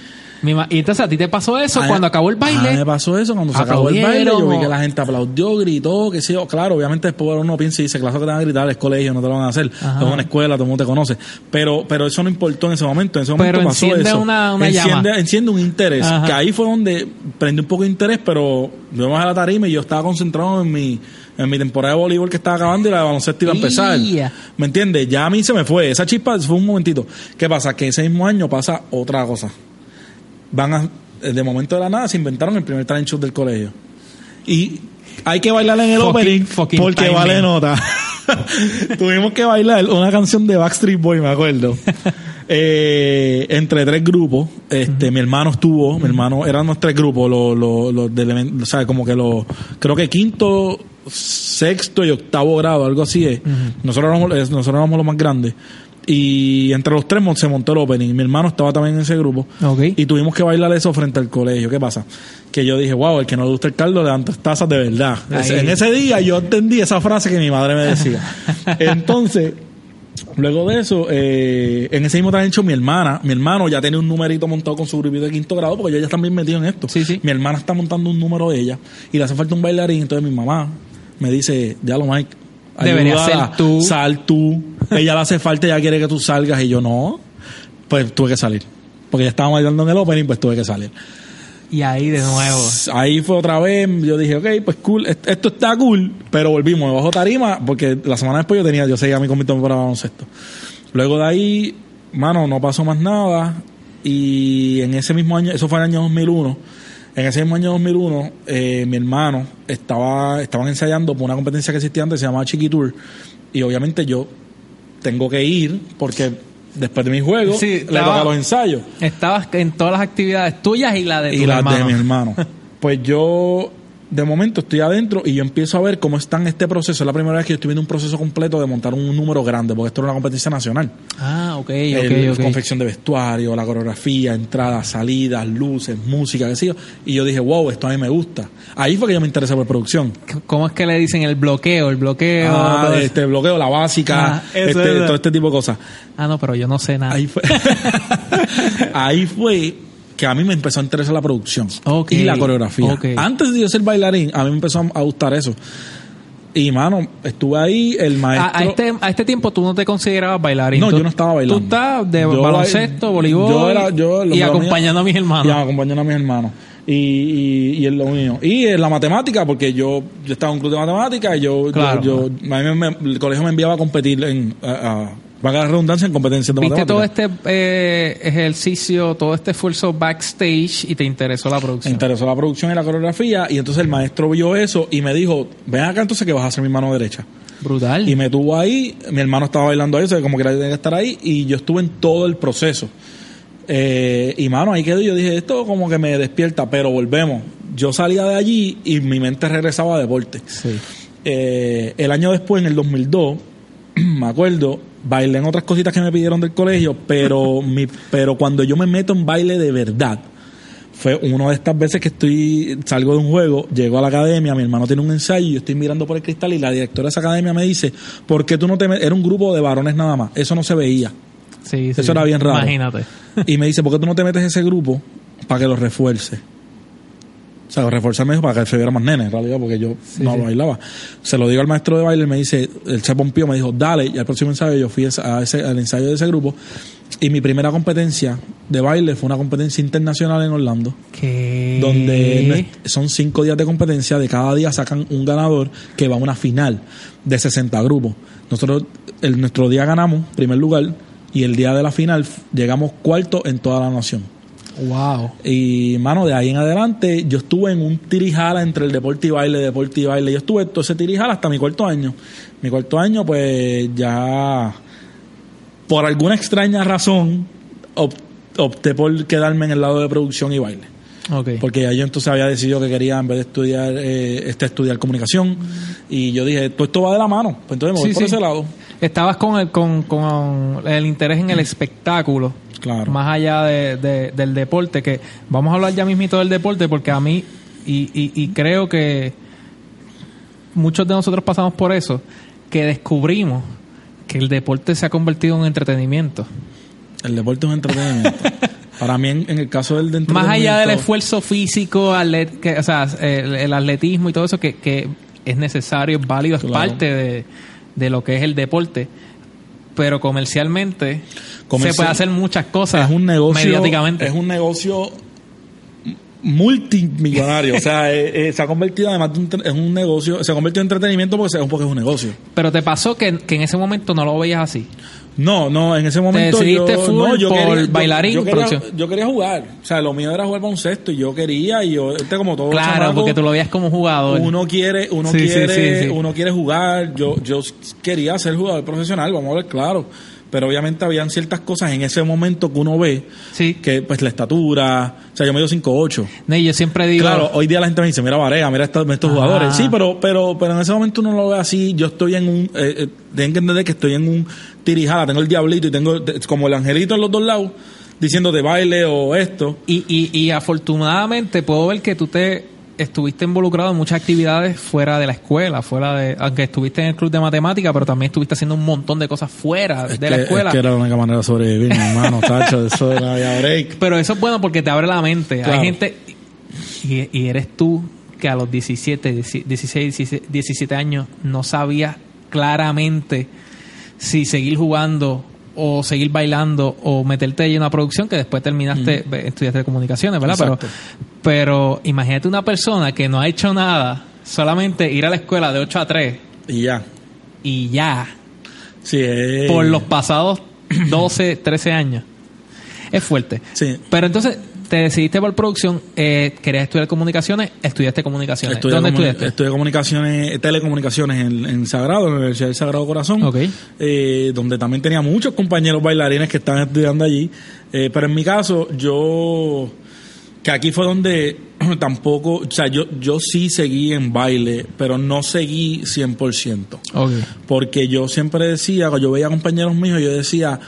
y entonces a ti te pasó eso cuando acabó el baile. A me pasó eso cuando se acabó el baile. Yo vi que la gente aplaudió, gritó, que sí. Claro, obviamente después uno piensa y dice, claro que te van a gritar, es colegio, no te lo van a hacer. Es una escuela, todo el mundo te conoce. Pero, pero eso no importó en ese momento. En ese momento pasó eso. Una, una enciende, enciende un interés. Que ahí fue donde prendí un poco de interés, pero yo a la tarima y yo estaba concentrado en mi en mi temporada de voleibol que estaba acabando y la de baloncesto iba a empezar. ¿Me entiendes? Ya a mí se me fue. Esa chispa fue un momentito. ¿Qué pasa? Que ese mismo año pasa otra cosa van a, de momento de la nada se inventaron el primer talent show del colegio. Y hay que bailar en el opening porque vale nota. Tuvimos que bailar una canción de Backstreet Boy, me acuerdo. eh, entre tres grupos. Este, mi hermano estuvo, mi hermano, eran los tres grupos, los, los, los sea, como que los, creo que quinto, sexto y octavo grado, algo así es. Nosotros éramos, nosotros éramos los más grandes. Y entre los tres se montó el opening. Mi hermano estaba también en ese grupo. Y tuvimos que bailar eso frente al colegio. ¿Qué pasa? Que yo dije, wow, el que no le gusta el caldo le dan tazas de verdad. En ese día yo entendí esa frase que mi madre me decía. Entonces, luego de eso, eh, en ese mismo hecho mi hermana, mi hermano ya tiene un numerito montado con su grupito de quinto grado, porque ellos ya están bien metidos en esto. Sí, sí. Mi hermana está montando un número de ella y le hace falta un bailarín. Entonces mi mamá me dice, ya lo Mike, Debería ser tú. Sal tú. Ella le hace falta, ella quiere que tú salgas. Y yo, no. Pues tuve que salir. Porque ya estábamos bailando en el opening, pues tuve que salir. Y ahí de nuevo. Ahí fue otra vez. Yo dije, ok, pues cool. Esto está cool. Pero volvimos bajo tarima. Porque la semana después yo tenía, yo seguía mi comité para baloncesto. Luego de ahí, mano, no pasó más nada. Y en ese mismo año, eso fue en el año 2001 en ese mismo año 2001, eh, mi hermano estaba estaban ensayando por una competencia que existía antes, se llamaba Chiquitour, y obviamente yo tengo que ir porque después de mi juego le toca los ensayos. Estabas en todas las actividades tuyas y la de tu y las de mi hermano. Pues yo de momento estoy adentro y yo empiezo a ver cómo está en este proceso. Es la primera vez que yo estoy viendo un proceso completo de montar un número grande, porque esto era una competencia nacional. Ah, ok, ok, Confección de vestuario, la coreografía, entradas, salidas, luces, música, qué sé yo. Y yo dije, wow, esto a mí me gusta. Ahí fue que yo me interesé por producción. ¿Cómo es que le dicen el bloqueo? El bloqueo. Ah, este bloqueo, la básica, ah, este, todo este tipo de cosas. Ah, no, pero yo no sé nada. Ahí fue. Ahí fue que a mí me empezó a interesar la producción y la coreografía. Antes de yo ser bailarín, a mí me empezó a gustar eso. Y, mano, estuve ahí, el maestro... A, este, a este tiempo tú no te considerabas bailarín. No, yo no estaba bailando. Tú estás de baloncesto, voleibol yo era, yo, y acompañando a mis hermanos. Y acompañando a mis hermanos. Y, y, y es lo mío. Y en la matemática, porque yo, yo estaba en un club de matemática y yo, yo, a mí el colegio me enviaba a competir en, a, Va a la redundancia en competencias de ¿Viste todo este eh, ejercicio, todo este esfuerzo backstage y te interesó la producción? Me interesó la producción y la coreografía y entonces el maestro vio eso y me dijo, ven acá entonces que vas a hacer mi mano derecha. Brutal. Y me tuvo ahí, mi hermano estaba bailando ahí, como que tenía que estar ahí y yo estuve en todo el proceso. Eh, y mano, ahí quedó yo dije, esto como que me despierta, pero volvemos. Yo salía de allí y mi mente regresaba a deporte. Sí. Eh, el año después, en el 2002, me acuerdo, bailé en otras cositas que me pidieron del colegio, pero, mi, pero cuando yo me meto en baile de verdad, fue una de estas veces que estoy salgo de un juego, llego a la academia, mi hermano tiene un ensayo, y yo estoy mirando por el cristal y la directora de esa academia me dice, ¿por qué tú no te metes? Era un grupo de varones nada más, eso no se veía. Sí, eso era bien raro. Imagínate. Y me dice, ¿por qué tú no te metes en ese grupo para que lo refuerce? O sea, reforzarme para que se viera más nene, en realidad, porque yo no lo bailaba. Se lo digo al maestro de baile, y me dice, él se pompió, me dijo, dale, y al próximo ensayo yo fui a ese, al ensayo de ese grupo, y mi primera competencia de baile fue una competencia internacional en Orlando. ¿Qué? Donde son cinco días de competencia, de cada día sacan un ganador que va a una final de 60 grupos. Nosotros, el, nuestro día ganamos, primer lugar, y el día de la final llegamos cuarto en toda la nación. Wow. Y, mano, de ahí en adelante, yo estuve en un tirijala entre el deporte y baile, deporte y baile. Yo estuve todo ese tirijala hasta mi cuarto año. Mi cuarto año, pues ya, por alguna extraña razón, opté por quedarme en el lado de producción y baile. Okay. Porque ya yo entonces había decidido que quería, en vez de estudiar, eh, este, estudiar comunicación. Y yo dije, todo esto va de la mano. Pues entonces me voy por ese lado. Estabas con el, con, con el interés en el espectáculo Claro. Más allá de, del deporte, que vamos a hablar ya mismito del deporte, porque a mí, y, y, creo que muchos de nosotros pasamos por eso, que descubrimos que el deporte se ha convertido en entretenimiento. El deporte es un entretenimiento. Para mí, en, el caso del de Más allá del esfuerzo físico, que, o sea, el, atletismo y todo eso que, que es necesario, es válido, es parte de, de, lo que es el deporte. Pero comercialmente se puede hacer muchas cosas es un negocio, mediáticamente. Es un negocio multimillonario. o sea, eh, eh, se ha convertido además en un negocio, se ha convertido en entretenimiento porque, es un negocio. Pero te pasó que, en ese momento no lo veías así. No, no, en ese momento yo, no, yo quería, bailarín, yo, quería, yo, quería, jugar. O sea, lo mío era jugar baloncesto y yo quería y yo este como todo Claro, porque tú lo veías como jugador. Uno quiere, uno quiere, uno quiere jugar. Yo yo quería ser jugador profesional, vamos a ver claro pero obviamente habían ciertas cosas en ese momento que uno ve sí. que pues la estatura o sea yo me dio 5'8 no, yo siempre digo claro hoy día la gente me dice mira Varea mira estos, jugadores sí pero pero pero en ese momento uno lo ve así. Yo estoy en un eh, eh, tienen que entender que estoy en un tirijada. Tengo el diablito y tengo como el angelito en los dos lados diciendo de baile o esto. Y, y, y afortunadamente puedo ver que tú te estuviste involucrado en muchas actividades fuera de la escuela, fuera de, aunque estuviste en el club de matemática, pero también estuviste haciendo un montón de cosas fuera de la escuela. Es que era la única manera de sobrevivir, mi hermano, tacho, eso era ya break. Pero eso es bueno porque te abre la mente. Hay gente, y, eres tú que a los 17, 16, 17 años no sabías claramente si seguir jugando o seguir bailando o meterte en una producción que después terminaste, estudiaste de comunicaciones, ¿verdad? Pero, pero imagínate una persona que no ha hecho nada, solamente ir a la escuela de 8 a 3. Y ya. Y ya. Sí, Por los pasados 12, 13 años. Es fuerte. Sí. Pero entonces, te decidiste por producción, eh, querías estudiar comunicaciones, estudiaste comunicaciones. ¿Dónde estudiaste? Estudié comunicaciones, telecomunicaciones en, Sagrado, en la Universidad del Sagrado Corazón, okay. eh, donde también tenía muchos compañeros bailarines que estaban estudiando allí. Eh, pero en mi caso, yo, que aquí fue donde tampoco, o sea, yo, yo sí seguí en baile, pero no seguí 100%. Okay. Porque yo siempre decía, cuando yo veía compañeros míos, yo decía,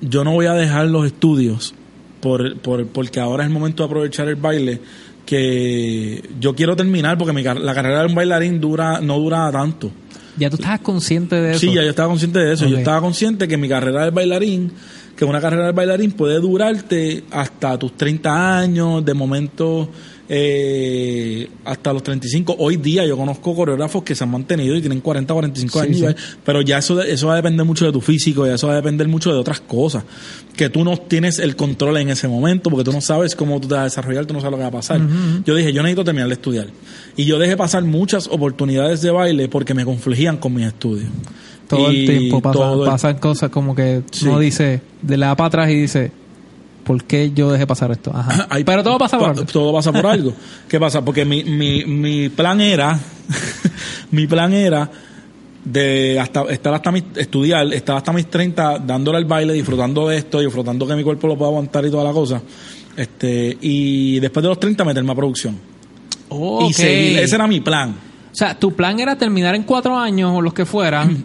yo no voy a dejar los estudios por, por, porque ahora es el momento de aprovechar el baile que yo quiero terminar porque mi, la carrera de un bailarín dura no dura tanto. ¿Ya tú estabas consciente de eso? Sí, ya yo estaba consciente de eso. Yo estaba consciente que mi carrera de bailarín, que una carrera de bailarín puede durarte hasta tus 30 años, de momento eh, hasta los 35. Hoy día yo conozco coreógrafos que se han mantenido y tienen 40, 45 años, pero ya eso, eso va a depender mucho de tu físico y eso va a depender mucho de otras cosas, que tú no tienes el control en ese momento porque tú no sabes cómo tú te vas a desarrollar, tú no sabes lo que va a pasar. Yo dije, yo necesito terminar de estudiar. Y yo dejé pasar muchas oportunidades de baile porque me confligían con mis estudios. Todo el tiempo pasan cosas como que uno dice, de la para atrás y dice, ¿por qué yo dejé pasar esto? Ajá. Pero todo pasa por algo. Todo pasa por algo. ¿Qué pasa? Porque mi, mi, mi plan era, mi plan era de hasta estar hasta mi, estudiar, estar hasta mis 30 dándole al baile, disfrutando de esto, disfrutando que mi cuerpo lo pueda aguantar y toda la cosa. Este, y después de los 30 meterme a producción. Okay. Y seguir, ese era mi plan. O sea, tu plan era terminar en cuatro años o los que fueran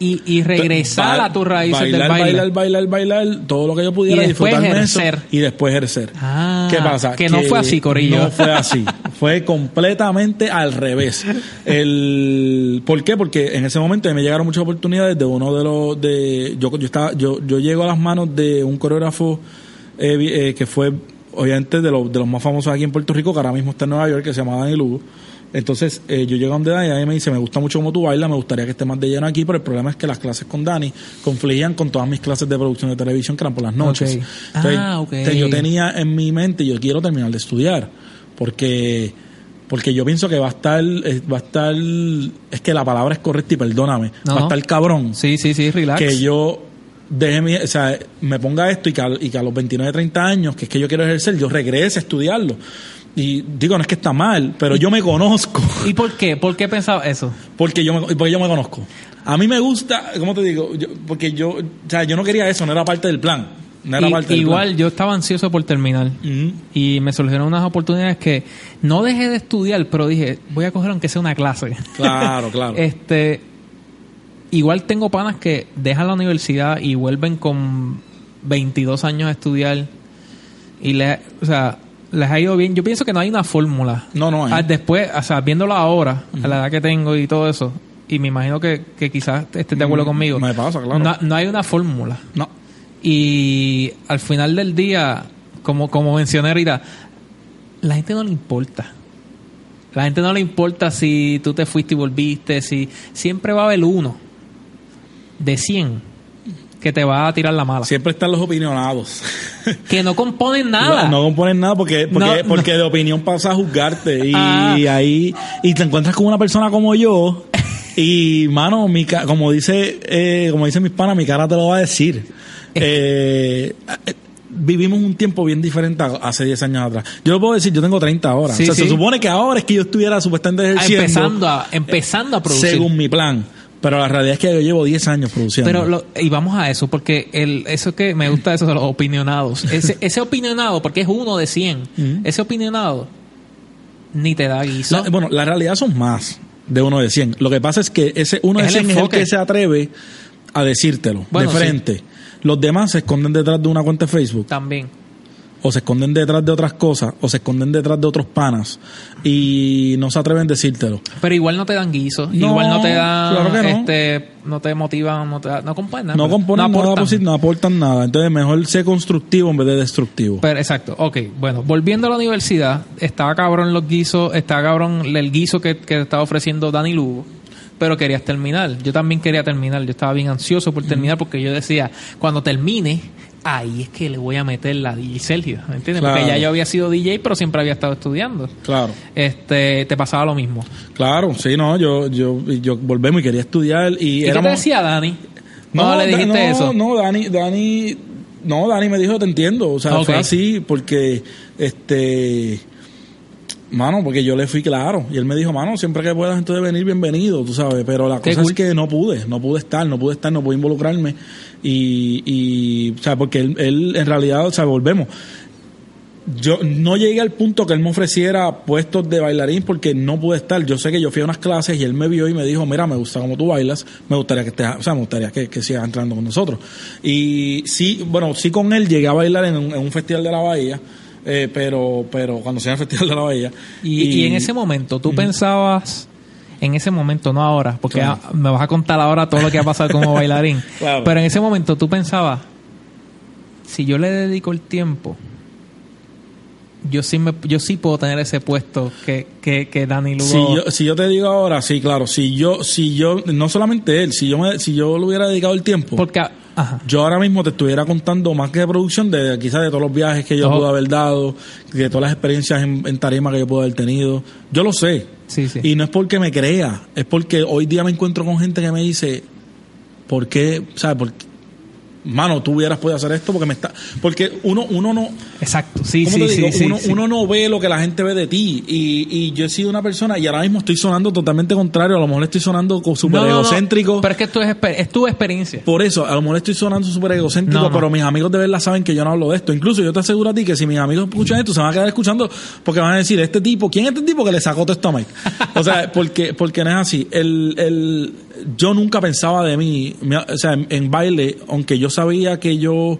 y, y regresar a tus raíces bailar, del baile. Bailar, bailar, bailar, todo lo que yo pudiera y después ejercer. y después ejercer. Ah, ¿Qué pasa? Que, no fue así, Corillo. No fue así. fue completamente al revés. El, ¿Por qué? Porque en ese momento me llegaron muchas oportunidades de uno de los... de Yo, yo, estaba, yo, yo llego a las manos de un coreógrafo eh, eh, que fue obviamente de, los de los más famosos aquí en Puerto Rico, que ahora mismo está en Nueva York, que se llama Dani Lugo. Entonces eh, yo llego a donde Dani y me dice, me gusta mucho cómo tú bailas, me gustaría que estés más de lleno aquí, pero el problema es que las clases con Dani confluían con todas mis clases de producción de televisión que eran por las noches. Ah, Entonces, yo tenía en mi mente, yo quiero terminar de estudiar, porque porque yo pienso que va a estar, eh, va a estar, es que la palabra es correcta y perdóname, va a estar cabrón. Sí, sí, sí, relax. Que yo deje mi, o sea, me ponga esto y que, a, y que a los 29, 30 años, que es que yo quiero ejercer, yo regrese a estudiarlo. Y digo, no es que está mal, pero yo me conozco. ¿Y por qué? ¿Por qué pensaba eso? Porque yo me, porque yo me conozco. A mí me gusta, ¿cómo te digo? porque yo, o sea, yo no quería eso, no era parte del plan igual yo estaba ansioso por terminar y me surgieron unas oportunidades que no dejé de estudiar, pero dije, voy a coger aunque sea una clase. Claro, claro. este igual tengo panas que dejan la universidad y vuelven con 22 años a estudiar y le, o sea, les ha ido bien. Yo pienso que no hay una fórmula. No, no hay. Ah, después, o sea, viéndolo ahora, a la edad que tengo y todo eso, y me imagino que, que quizás estés de acuerdo conmigo. Me pasa, claro. No, no hay una fórmula. No. Y al final del día, como, como mencioné ahorita, la gente no le importa. La gente no le importa si tú te fuiste y volviste, si siempre va a haber uno de 100 que te va a tirar la mala. Siempre están los opinionados. Que no componen nada. No, componen nada porque porque, porque de opinión pasa a juzgarte y, ah. ahí y te encuentras con una persona como yo y mano, mi como dice eh, como dicen mis panas, mi cara te lo va a decir. Eh, vivimos un tiempo bien diferente hace 10 años atrás. Yo lo puedo decir, yo tengo 30 ahora. se supone que ahora es que yo estuviera supuestamente ejerciendo. Empezando a, empezando a producir. Según mi plan. Pero la realidad es que yo llevo 10 años produciendo. Pero y vamos a eso, porque el, eso que me gusta eso de los opinionados. Ese, ese opinionado, porque es uno de 100, ese opinionado ni te da guiso. bueno, la realidad son más de uno de 100. Lo que pasa es que ese uno de 100 es el que se atreve a decírtelo de frente. Los demás se esconden detrás de una cuenta de Facebook. También. O se esconden detrás de otras cosas, o se esconden detrás de otros panas y no se atreven a decírtelo. Pero igual no te dan guiso, igual no te dan, no. este, no te motivan, no, te, no componen nada. No componen no aportan. no aportan nada. Entonces mejor ser constructivo en vez de destructivo. Pero exacto, ok, bueno, volviendo a la universidad, estaba cabrón los guisos, estaba cabrón el guiso que, que estaba ofreciendo Dani Lugo pero querías terminar. Yo también quería terminar. Yo estaba bien ansioso por terminar porque yo decía, cuando termine, ahí es que le voy a meter la DJ Sergio, ¿me entiendes? Porque ya yo había sido DJ, pero siempre había estado estudiando. Claro. Este, te pasaba lo mismo. Claro, sí, no, yo, yo, yo volvemos y quería estudiar y, ¿Y qué te decía Dani? No, le dijiste eso. No, Dani, Dani, no, Dani me dijo, te entiendo, o sea, fue así porque, este Mano, porque yo le fui claro. Y él me dijo, mano, siempre que puedas entonces venir, bienvenido, tú sabes. Pero la cosa es que no pude, no pude estar, no pude estar, no pude involucrarme. Y, y o sea, porque él, él en realidad, o sea, volvemos. Yo no llegué al punto que él me ofreciera puestos de bailarín porque no pude estar. Yo sé que yo fui a unas clases y él me vio y me dijo, mira, me gusta cómo tú bailas, me gustaría que estés, o sea, me gustaría que, que sigas entrando con nosotros. Y sí, bueno, sí con él llegué a bailar en un, en un festival de la Bahía eh, pero, pero cuando sea el Festival de la Bahía. Y, en ese momento, ¿tú pensabas, en ese momento, no ahora, porque me vas a contar ahora todo lo que ha pasado como bailarín, pero en ese momento tú pensabas, si yo le dedico el tiempo, yo sí me, yo sí puedo tener ese puesto que, que, que Dani Lugo. Si yo, si yo te digo ahora, sí, claro, si yo, si yo, no solamente él, si yo me, si yo le hubiera dedicado el tiempo. Porque yo ahora mismo te estuviera contando más que de producción, de quizás de todos los viajes que yo pude haber dado, de todas las experiencias en, tarima que yo puedo haber tenido. Yo lo sé. Sí. Y no es porque me crea, es porque hoy día me encuentro con gente que me dice, ¿por qué? ¿Sabes? Mano, tú hubieras podido hacer esto porque me está. Porque uno, uno no. Exacto, sí, sí, sí, uno, uno, no ve lo que la gente ve de ti. Y, y, yo he sido una persona, y ahora mismo estoy sonando totalmente contrario, a lo mejor estoy sonando súper egocéntrico. pero es que esto es, es, tu experiencia. Por eso, a lo mejor estoy sonando súper egocéntrico, pero mis amigos de verdad saben que yo no hablo de esto. Incluso yo te aseguro a ti que si mis amigos escuchan esto, se van a quedar escuchando porque van a decir, este tipo, ¿quién es este tipo que le sacó todo esto a Mike? o sea, porque, porque no es así. El, el, yo nunca pensaba de mí, o sea, en, baile, aunque yo sabía que yo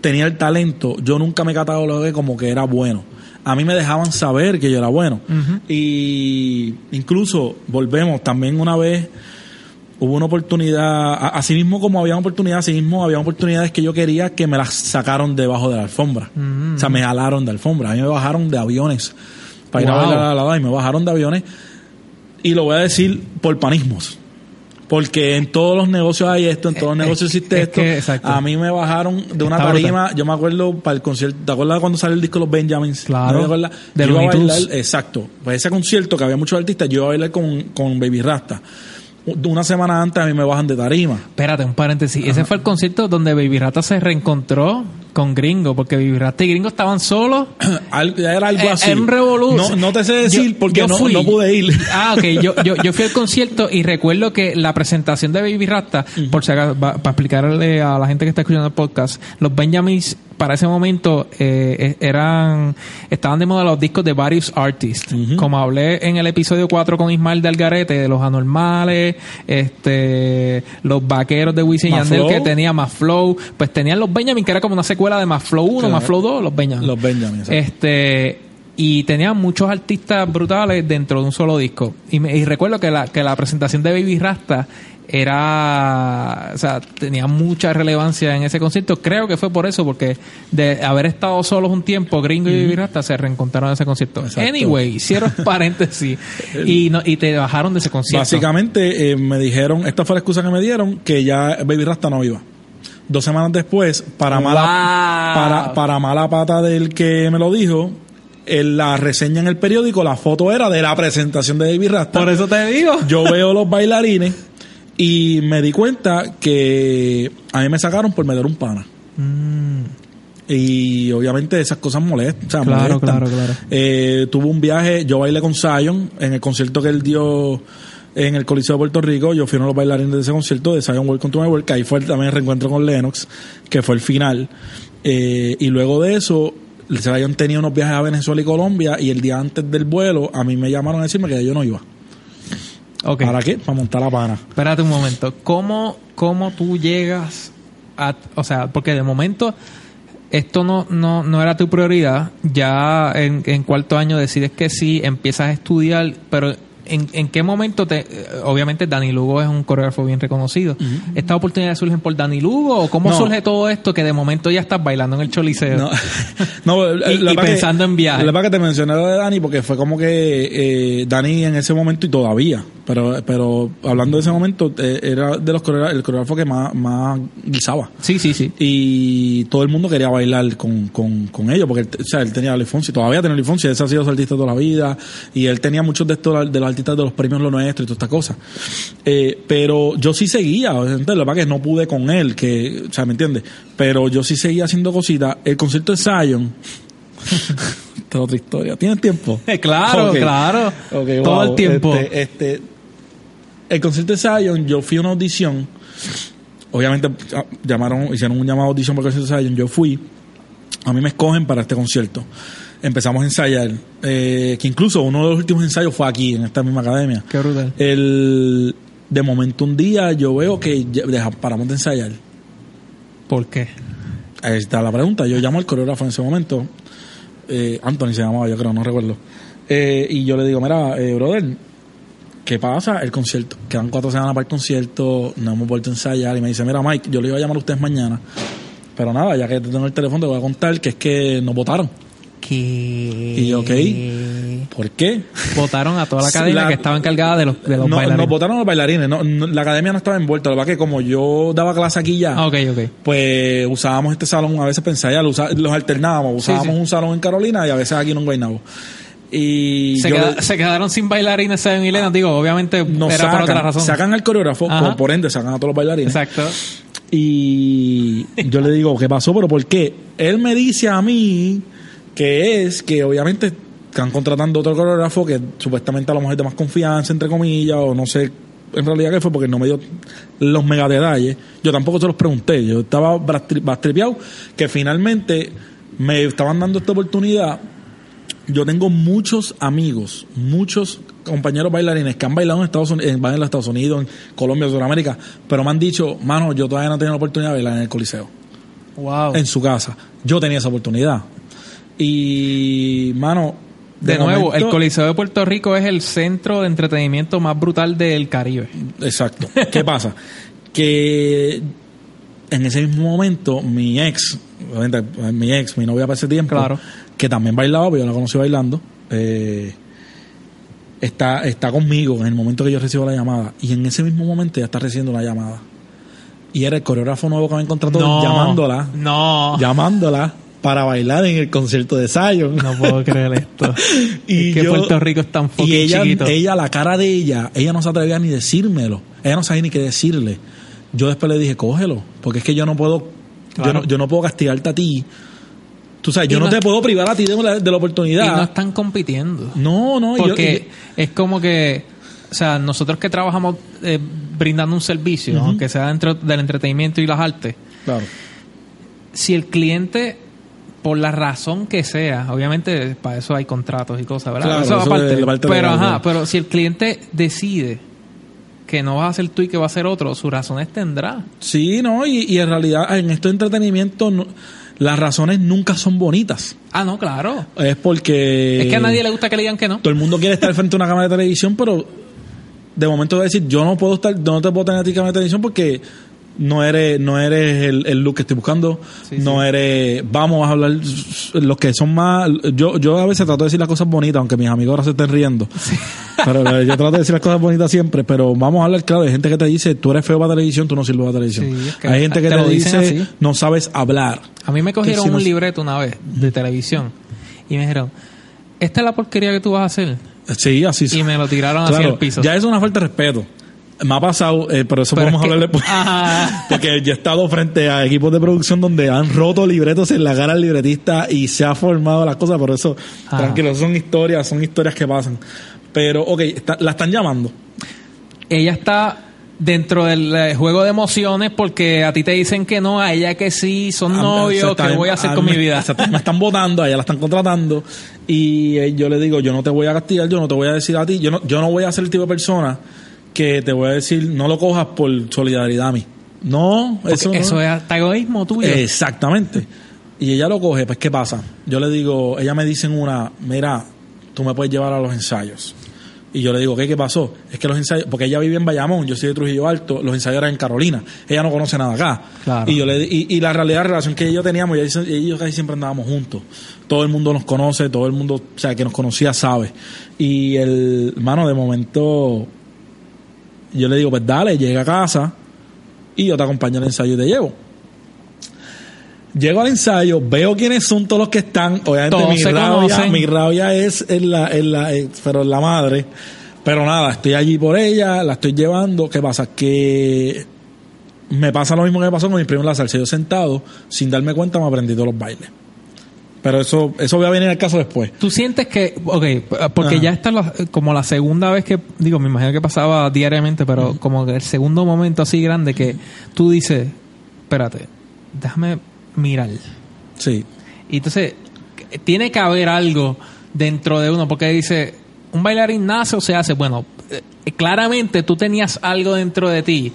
tenía el talento, yo nunca me catalogué como que era bueno. A mí me dejaban saber que yo era bueno. Y incluso, volvemos, también una vez hubo una oportunidad, así mismo como había oportunidades, así mismo había oportunidades que yo quería que me las sacaron debajo de la alfombra. O sea, me jalaron de alfombra. A mí me bajaron de aviones para ir a bailar a la y me bajaron de aviones. Y lo voy a decir por panismos. Porque en todos los negocios hay esto, en todos los negocios existe esto. a mí me bajaron de una tarima, yo me acuerdo para el concierto, ¿te acuerdas cuando salió el disco Los Benjamins? Claro. De yo iba a bailar, exacto. Pues ese concierto que había muchos artistas, yo iba a bailar con, con Baby Rasta una semana antes a mí me bajan de tarima. Espérate, un paréntesis. Ese fue el concierto donde Baby Rata se reencontró con Gringo, porque Baby Rata y Gringo estaban solos. era algo eh, así. En Revolution. No, te sé decir porque no, no, pude ir. Ah, ok. Yo, yo, yo, fui al concierto y recuerdo que la presentación de Baby Rata, por si acaso, para explicarle a la gente que está escuchando el podcast, los Benjamins para ese momento eh, e, eran estaban de moda los discos de varios artists. Como hablé en el episodio 4 con Ismael de Algarete, de los anormales, este los vaqueros de Wisin Yandel que tenía más flow, pues tenían los Benjamin, que era como una secuela de más flow 1, más flow 2, los Benjamin. Los Benjamin. Este y tenían muchos artistas brutales dentro de un solo disco. Y, y recuerdo que la, que la presentación de Baby Rasta era, o sea, tenía mucha relevancia en ese concierto. Creo que fue por eso, porque de haber estado solos un tiempo, Gringo y Virata se reencontraron en ese concierto. Anyway, hicieron paréntesis y, no, y te bajaron de ese concierto. Básicamente eh, me dijeron, esta fue la excusa que me dieron, que ya Baby Rasta no iba. Dos semanas después, para mala, para, para mala pata del que me lo dijo, en la reseña en el periódico, la foto era de la presentación de Baby Rasta. Por eso te digo. Yo veo los bailarines y me di cuenta que a mí me sacaron por meter un pana. Mm. Y obviamente esas cosas molestan. claro, claro, claro. Eh, tuve un viaje, yo bailé con Zion en el concierto que él dio en el Coliseo de Puerto Rico. Yo fui uno de los bailarines de ese concierto de Zion Welcome to My Work. Ahí fue también el reencuentro con Lennox, que fue el final. Eh, y luego de eso, Zion tenía unos viajes a Venezuela y Colombia. Y el día antes del vuelo, a mí me llamaron a decirme que yo no iba. ¿Para qué? Para montar la pana. Espérate un momento. ¿Cómo, cómo tú llegas a... O sea, porque de momento esto no, no, no era tu prioridad. Ya en, en cuarto año decides que sí, empiezas a estudiar, pero ¿en, qué momento te, obviamente Dani Lugo es un coreógrafo bien reconocido? ¿Estas oportunidades surgen por Dani Lugo o cómo surge todo esto que de momento ya estás bailando en el Choliseo? No, y, pensando en viaje. La que te mencioné lo de Dani porque fue como que eh, Dani en ese momento y todavía, pero pero hablando de ese momento eh, era de los coreógrafos, el coreógrafo que más, más guisaba. Sí, sí, sí. Y todo el mundo quería bailar con, con, con ellos porque o sea, él tenía a y todavía tiene a él ha sido su artista toda la vida y él tenía muchos de estos de los de los premios Lo Nuestro y toda esta cosa. Eh, pero yo sí seguía, la verdad que no pude con él, que, o sea, ¿me entiendes? Pero yo sí seguía haciendo cositas. El concierto de Zion. Esta es otra historia. ¿Tienes tiempo? claro, claro. Todo el tiempo. Este, este, el concierto de Zion, yo fui a una audición. Obviamente ah, llamaron, hicieron un llamado a audición para el concierto de Zion. Yo fui. A mí me escogen para este concierto empezamos a ensayar. Eh, que incluso uno de los últimos ensayos fue aquí, en esta misma academia. Qué brutal. El, de momento un día yo veo que paramos de ensayar. ¿Por qué? Ahí está la pregunta. Yo llamo al coreógrafo en ese momento. Eh, Anthony se llamaba, yo creo, no recuerdo. Eh, y yo le digo, mira, eh, brother, ¿qué pasa? El concierto. Quedan cuatro semanas para el concierto, no hemos vuelto a ensayar. Y me dice, mira, Mike, yo le iba a llamar a ustedes mañana. Pero nada, ya que tengo el teléfono, te voy a contar que es que nos votaron. Y ok, ¿por qué? Votaron a toda la academia que estaba encargada de los, de los no, bailarines. Nos votaron a los bailarines. No, la academia no estaba envuelta. Lo que que como yo daba clase aquí ya, pues usábamos este salón a veces pensaba ya, los alternábamos. Usábamos un salón en Carolina y a veces aquí en Guaynabo. Y se, se, quedaron sin bailarines en Milena, digo, obviamente no era por otra razón. Sacan al coreógrafo, por ende sacan a todos los bailarines. Exacto. Y yo le digo, ¿qué pasó? ¿Pero por qué? Él me dice a mí que es que obviamente están contratando otro coreógrafo que supuestamente a lo mejor es de más confianza, entre comillas, o no sé en realidad qué fue, porque no me dio los mega detalles. Yo tampoco se los pregunté, yo estaba bastripeado que finalmente me estaban dando esta oportunidad. Yo tengo muchos amigos, muchos compañeros bailarines que han bailado en Estados Unidos, en, en Estados Unidos, en Colombia, en Sudamérica, pero me han dicho, mano, yo todavía no he tenido la oportunidad de bailar en el Coliseo. Wow. En su casa. Yo tenía esa oportunidad. Y, mano, De, nuevo, el Coliseo de Puerto Rico es el centro de entretenimiento más brutal del Caribe. Exacto. ¿Qué pasa? Que en ese mismo momento, mi ex, mi ex, mi novia para ese tiempo, que también bailaba, porque yo la conocí bailando, eh, está, está conmigo en el momento que yo recibo la llamada. Y en ese mismo momento ella está recibiendo la llamada. Y era el coreógrafo nuevo que me encontrado llamándola. No. Llamándola para bailar en el concierto de Zion. No puedo creer esto. y que Puerto Rico es tan y ella, chiquito. ella, la cara de ella, ella no se atrevía ni decírmelo. Ella no sabía ni qué decirle. Yo después le dije, cógelo, porque es que yo no puedo, yo, no, yo no puedo castigarte a ti Tú sabes, yo no, te puedo privar a ti de la, oportunidad. Y no están compitiendo. No, no. Porque es como que, o sea, nosotros que trabajamos eh, brindando un servicio, aunque sea dentro del entretenimiento y las artes. Claro. Si el cliente, por la razón que sea, obviamente para eso hay contratos y cosas, ¿verdad? eso, aparte. pero, ajá, pero si el cliente decide que no va a ser tú y que va a ser otro, sus razones tendrá. Sí, no, y, y en realidad en este entretenimiento no, las razones nunca son bonitas. Ah, no, claro. Es porque... Es que a nadie le gusta que le digan que no. Todo el mundo quiere estar frente a una cámara de televisión, pero de momento va a decir, yo no puedo estar, no te puedo tener a ti cámara de televisión porque no eres, no eres el, el look que estoy buscando, no eres, vamos a hablar, los que son más, yo, yo a veces trato de decir las cosas bonitas, aunque mis amigos ahora se estén riendo, pero eh, yo trato de decir las cosas bonitas siempre, pero vamos a hablar claro, hay gente que te dice, tú eres feo para televisión, tú no sirves para televisión. hay gente que te, dice, no sabes hablar. A mí me cogieron un libreto una vez de televisión y me dijeron, esta es la porquería que tú vas a hacer. Sí, así Y me lo tiraron hacia el piso. Ya es una falta de respeto. Me ha pasado, eh, pero eso podemos hablar después. Porque yo he estado frente a equipos de producción donde han roto libretos en la cara al libretista y se ha formado las cosas, por eso, tranquilo, son historias, son historias que pasan. Pero, ok, la están llamando. Ella está dentro del eh, juego de emociones porque a ti te dicen que no, a ella que sí, son novios, ¿qué voy a hacer con mi vida? me están votando, a ella la están contratando y eh, yo le digo, yo no te voy a castigar, yo no te voy a decir a ti, yo no, yo no voy a ser el tipo de persona que te voy a decir, no lo cojas por solidaridad a mí. No, eso, eso es hasta egoísmo tuyo. Exactamente. Y ella lo coge, pues ¿qué pasa? Yo le digo, ella me dice en una, mira, tú me puedes llevar a los ensayos. Y yo le digo, ¿qué, ¿qué pasó? Es que los ensayos, porque ella vive en Bayamón, yo soy de Trujillo Alto, los ensayos eran en Carolina, ella no conoce nada acá. Y yo le y, la realidad, la relación que yo teníamos, y ellos casi siempre andábamos juntos. Todo el mundo nos conoce, todo el mundo, o sea, que nos conocía sabe. Y el, hermano, de momento, yo le digo, pues dale, llega a casa y yo te acompaño al ensayo y te llevo. Llego al ensayo, veo quiénes son todos los que están. Obviamente mi rabia, mi rabia es en la, en la, pero en la madre. Pero nada, estoy allí por ella, la estoy llevando. ¿Qué pasa? Que me pasa lo mismo que me pasó con mi primo en la salsa. Yo sentado, sin darme cuenta, me aprendí todos los bailes. Pero eso, eso va a venir al caso después. Tú sientes que, ok, porque ya está como la segunda vez que, digo, me imagino que pasaba diariamente, pero como el segundo momento así grande que tú dices, espérate, déjame mirar. Sí. Y entonces, tiene que haber algo dentro de uno, porque dice, un bailarín nace o se hace. Bueno, eh, claramente tú tenías algo dentro de ti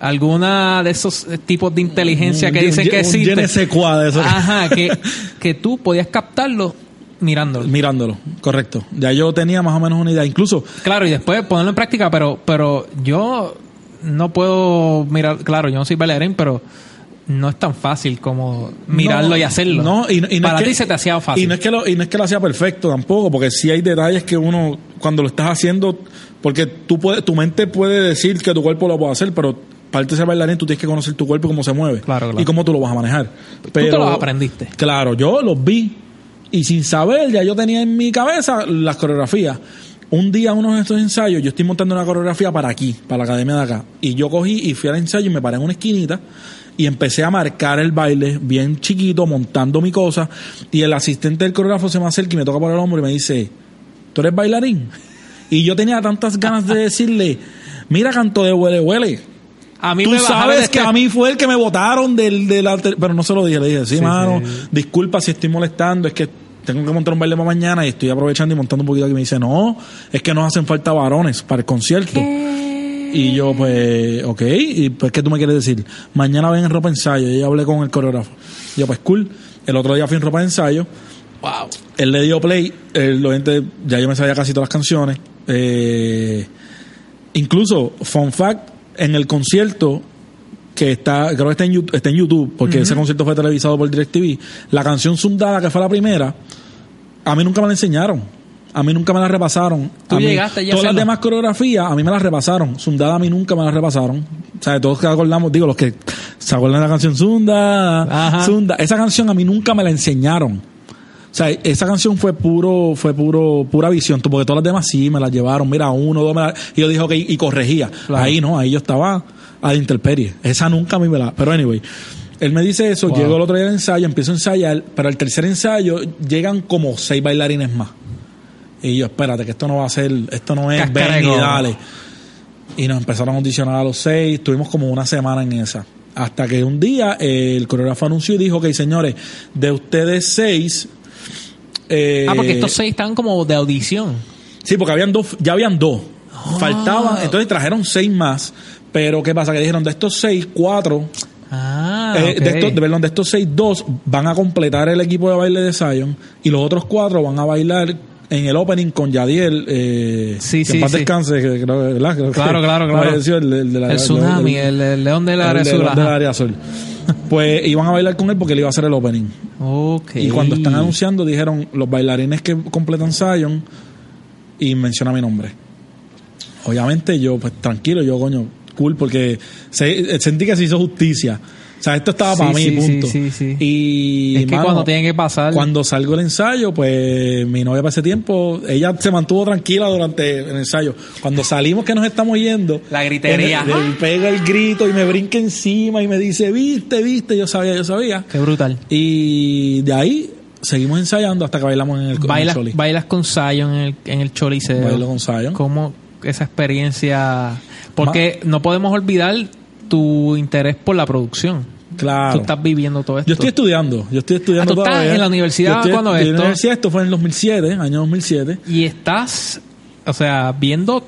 alguna de esos tipos de inteligencia que dicen que existe. Un Ajá, que, que tú podías captarlo mirándolo. Mirándolo, correcto. Ya yo tenía más o menos una idea. Incluso. Claro, y después ponerlo en práctica, pero, pero yo no puedo mirar. Claro, yo no soy bailarín, pero no es tan fácil como mirarlo y hacerlo. No, y, y Para ti se te hacía fácil. Y no, es que lo, y no es que lo hacía perfecto tampoco, porque sí hay detalles que uno, cuando lo estás haciendo, porque tú puedes, tu mente puede decir que tu cuerpo lo puede hacer, pero parte de ser bailarín, tú tienes que conocer tu cuerpo y cómo se mueve. Y cómo tú lo vas a manejar. Pero, tú te lo aprendiste. Claro, yo los vi. Y sin saber, ya yo tenía en mi cabeza las coreografías. Un día, uno de estos ensayos, yo estoy montando una coreografía para aquí, para la academia de acá. Y yo cogí y fui al ensayo y me paré en una esquinita y empecé a marcar el baile bien chiquito, montando mi cosa. Y el asistente del coreógrafo se me acerca y me toca por el hombro y me dice, ¿tú eres bailarín? Y yo tenía tantas ganas de decirle, mira, canto de huele, huele a mí Tú sabes que a mí fue el que me votaron del, del pero no se lo dije, le dije, sí, mano, disculpa si estoy molestando, es que tengo que montar un baile para mañana y estoy aprovechando y montando un poquito aquí. Me dice, no, es que nos hacen falta varones para el concierto. Y yo, pues, ok, y pues, ¿qué tú me quieres decir? Mañana ven en ropa ensayo. Y yo hablé con el coreógrafo. Yo, pues, cool. El otro día fui en ropa de ensayo Wow. Él le dio play, él, lo gente, ya yo me sabía casi todas las canciones. Eh, incluso, fun fact, en el concierto que está, creo que está en YouTube, está en YouTube porque ese concierto fue televisado por DirecTV, la canción Sundada, que fue la primera, a mí nunca me la enseñaron. A mí nunca me la repasaron. ¿Tú a mí, llegaste ya Todas las demás coreografías a mí me las repasaron. Sundada a mí nunca me las repasaron. O sea, todos que acordamos, digo, los que se acuerdan de la canción Sunda, Ajá. Sunda, esa canción a mí nunca me la enseñaron. O sea, esa canción fue puro, fue puro, pura visión, porque todas las demás sí me las llevaron, mira, uno, dos, me la- y yo dije, ok, y corregía. Claro. Ahí no, ahí yo estaba a la intemperie. Esa nunca a mí me la, pero anyway. Él me dice eso, Wow. llego el otro día al ensayo, empiezo a ensayar, pero al tercer ensayo llegan como seis bailarines más. Y yo, espérate, que esto no va a ser, esto no es ven de y dale. Y nos empezaron a audicionar a los seis, tuvimos como una semana en esa. Hasta que un día eh, el coreógrafo anunció y dijo, ok, señores, de ustedes seis... eh, Ah, porque estos seis estaban como de audición. Sí, porque habían dos, ya habían dos. Ah. Faltaban, entonces trajeron seis más. Pero ¿qué pasa? Que dijeron de estos seis, cuatro, Ah, eh, de, estos, de, perdón, de estos seis, dos van a completar el equipo de baile de Zion y los otros cuatro van a bailar en el opening con Yadiel. Eh, Sí, que sí, en paz sí. descanse, que ¿verdad? Creo que- Claro, claro, ¿cómo claro. El, el de la- el tsunami, el- león del el área azul. del área azul. Pues iban a bailar con él porque él iba a hacer el opening. Ok. Y cuando están anunciando, dijeron los bailarines que completan Zion y menciona mi nombre. Obviamente yo, pues tranquilo, yo coño, cool, porque se- sentí que se hizo justicia. O sea, esto estaba Sí, para mí, sí, punto. sí, sí, sí. Y Es que mano, cuando tiene que pasar. Cuando salgo del ensayo, pues mi novia para ese tiempo, ella se mantuvo tranquila durante el ensayo. Cuando salimos que nos estamos yendo, La gritería. él pega el grito y me brinca encima y me dice, viste, viste, yo sabía, yo sabía. Qué brutal. Y de ahí seguimos ensayando hasta que bailamos en el, en el Bailas, Choli. bailas con Zion en el, en el Choliseo. Bailo con Zion. ¿Cómo esa experiencia? Porque no podemos olvidar tu interés por la producción. Claro. Tú estás viviendo todo esto. Yo estoy estudiando, yo estoy estudiando Ah, ¿tú estás en la universidad estoy cuando en esto? la universidad, esto fue en el 2007, año 2007. Y estás, o sea, viendo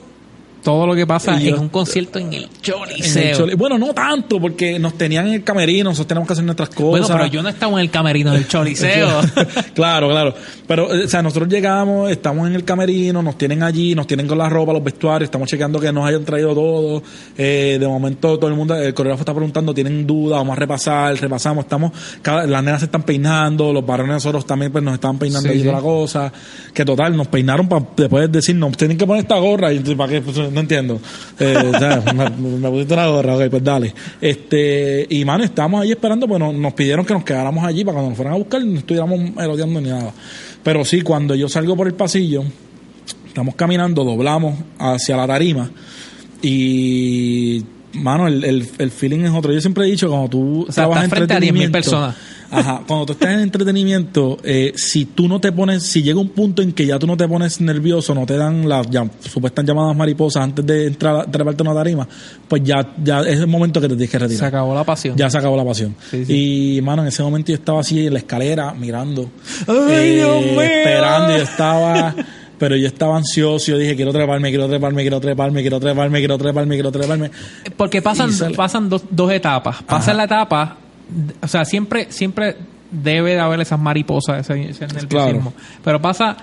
todo lo que pasa Y yo- en un concierto en el Choliseo. Choli. Bueno, no tanto, porque nos tenían en el camerino, nosotros teníamos que hacer nuestras cosas. bueno, pero yo no estaba en el camerino del Choliseo. claro, claro. Pero, eh, o sea, nosotros llegamos, estamos en el camerino, nos tienen allí, nos tienen con la ropa, los vestuarios, estamos chequeando que nos hayan traído todo. Eh, de momento, todo el mundo, el coreógrafo está preguntando, tienen dudas, vamos a repasar, repasamos, estamos, cada, las nenas se están peinando, los varones nosotros también pues nos estaban peinando Sí, sí. toda la cosa. Que total, nos peinaron para después decir, no, tienen que poner esta gorra, y ¿para qué? Pues, no entiendo. Eh, o sea, me, me pusiste una gorra, ok, pues dale. Este, y mano, estábamos ahí esperando, pues nos, nos pidieron que nos quedáramos allí para cuando nos fueran a buscar no estuviéramos eloteando ni nada. Pero sí, cuando yo salgo por el pasillo, estamos caminando, doblamos hacia la tarima y mano, el, el, el feeling es otro. Yo siempre he dicho, cuando tú O sea, trabajas estás en frente a 10.000 entretenimiento, personas. Ajá, cuando tú estás en entretenimiento, eh, si tú no te pones, si llega un punto en que ya tú no te pones nervioso, no te dan las supuestas llamadas mariposas antes de entrar a treparte una tarima, pues ya, ya es el momento que te tienes que Se retirar. acabó la pasión. Ya se acabó la pasión. Sí, sí. Y, mano, en ese momento yo estaba así en la escalera, mirando, ¡Ay, Dios mío! esperando, yo estaba, pero yo estaba ansioso, yo dije, quiero treparme, quiero treparme, quiero treparme, quiero treparme, quiero treparme, quiero treparme. Porque pasan, pasan dos, dos etapas. Pasa Ajá. la etapa, o sea, siempre, siempre debe de haber esas mariposas, ese, ese nerviosismo. Pero pasa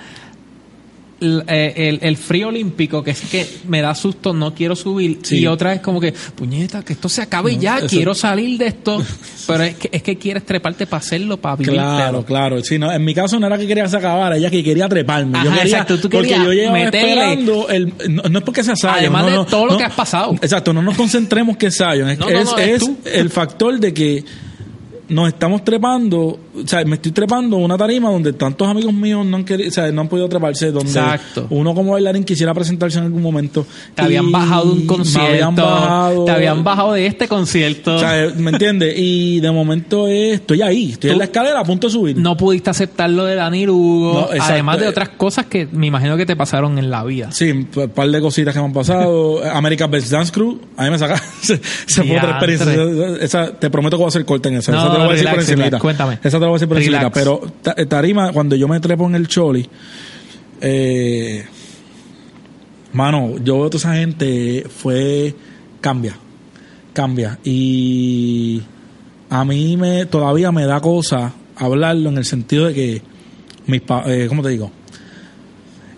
el, eh, el- el frío olímpico, que es que me da susto, no quiero subir. Sí. Y otra es como que, puñeta, que esto se acabe No, ya, eso- quiero salir de esto. Pero es que, es que quieres treparte para hacerlo, para vivir. Claro, claro. Sí, no, en mi caso no era que quería que se acabara, ella que quería treparme. yo Ajá, quería, exacto, tú porque yo llevaba meterle- esperando el, no, no es porque sea Zion, Además no, de todo lo que has pasado. Exacto, no nos concentremos que Zion, es, es, el factor de que nos estamos trepando, o sea, me estoy trepando a una tarima donde tantos amigos míos no han querido, o sea, no han podido treparse, donde Exacto. uno como bailarín quisiera presentarse en algún momento. Te habían bajado de un concierto. habían bajado. Te habían bajado de este concierto. O sea, ¿me entiendes? Y de momento estoy ahí, estoy en la escalera a punto de subir. no pudiste aceptar lo de Dani Lugo, No, exacto. además de otras cosas que me imagino que te pasaron en la vida. Sí, un par de cositas que me han pasado. American Best Dance Crew, a mí me saca. se se fue otra experiencia. Esa, te prometo que voy a hacer corte en esa. No, esa te lo voy a decir por relax, encimita. relax, cuéntame. Esa te lo voy a decir por encimita. Pero ta- tarima, cuando yo me trepo en el choli, eh, mano, yo veo a toda esa gente, fue. Cambia. Cambia. Y a mí me todavía me da cosa hablarlo en el sentido de que mis eh, ¿cómo te digo?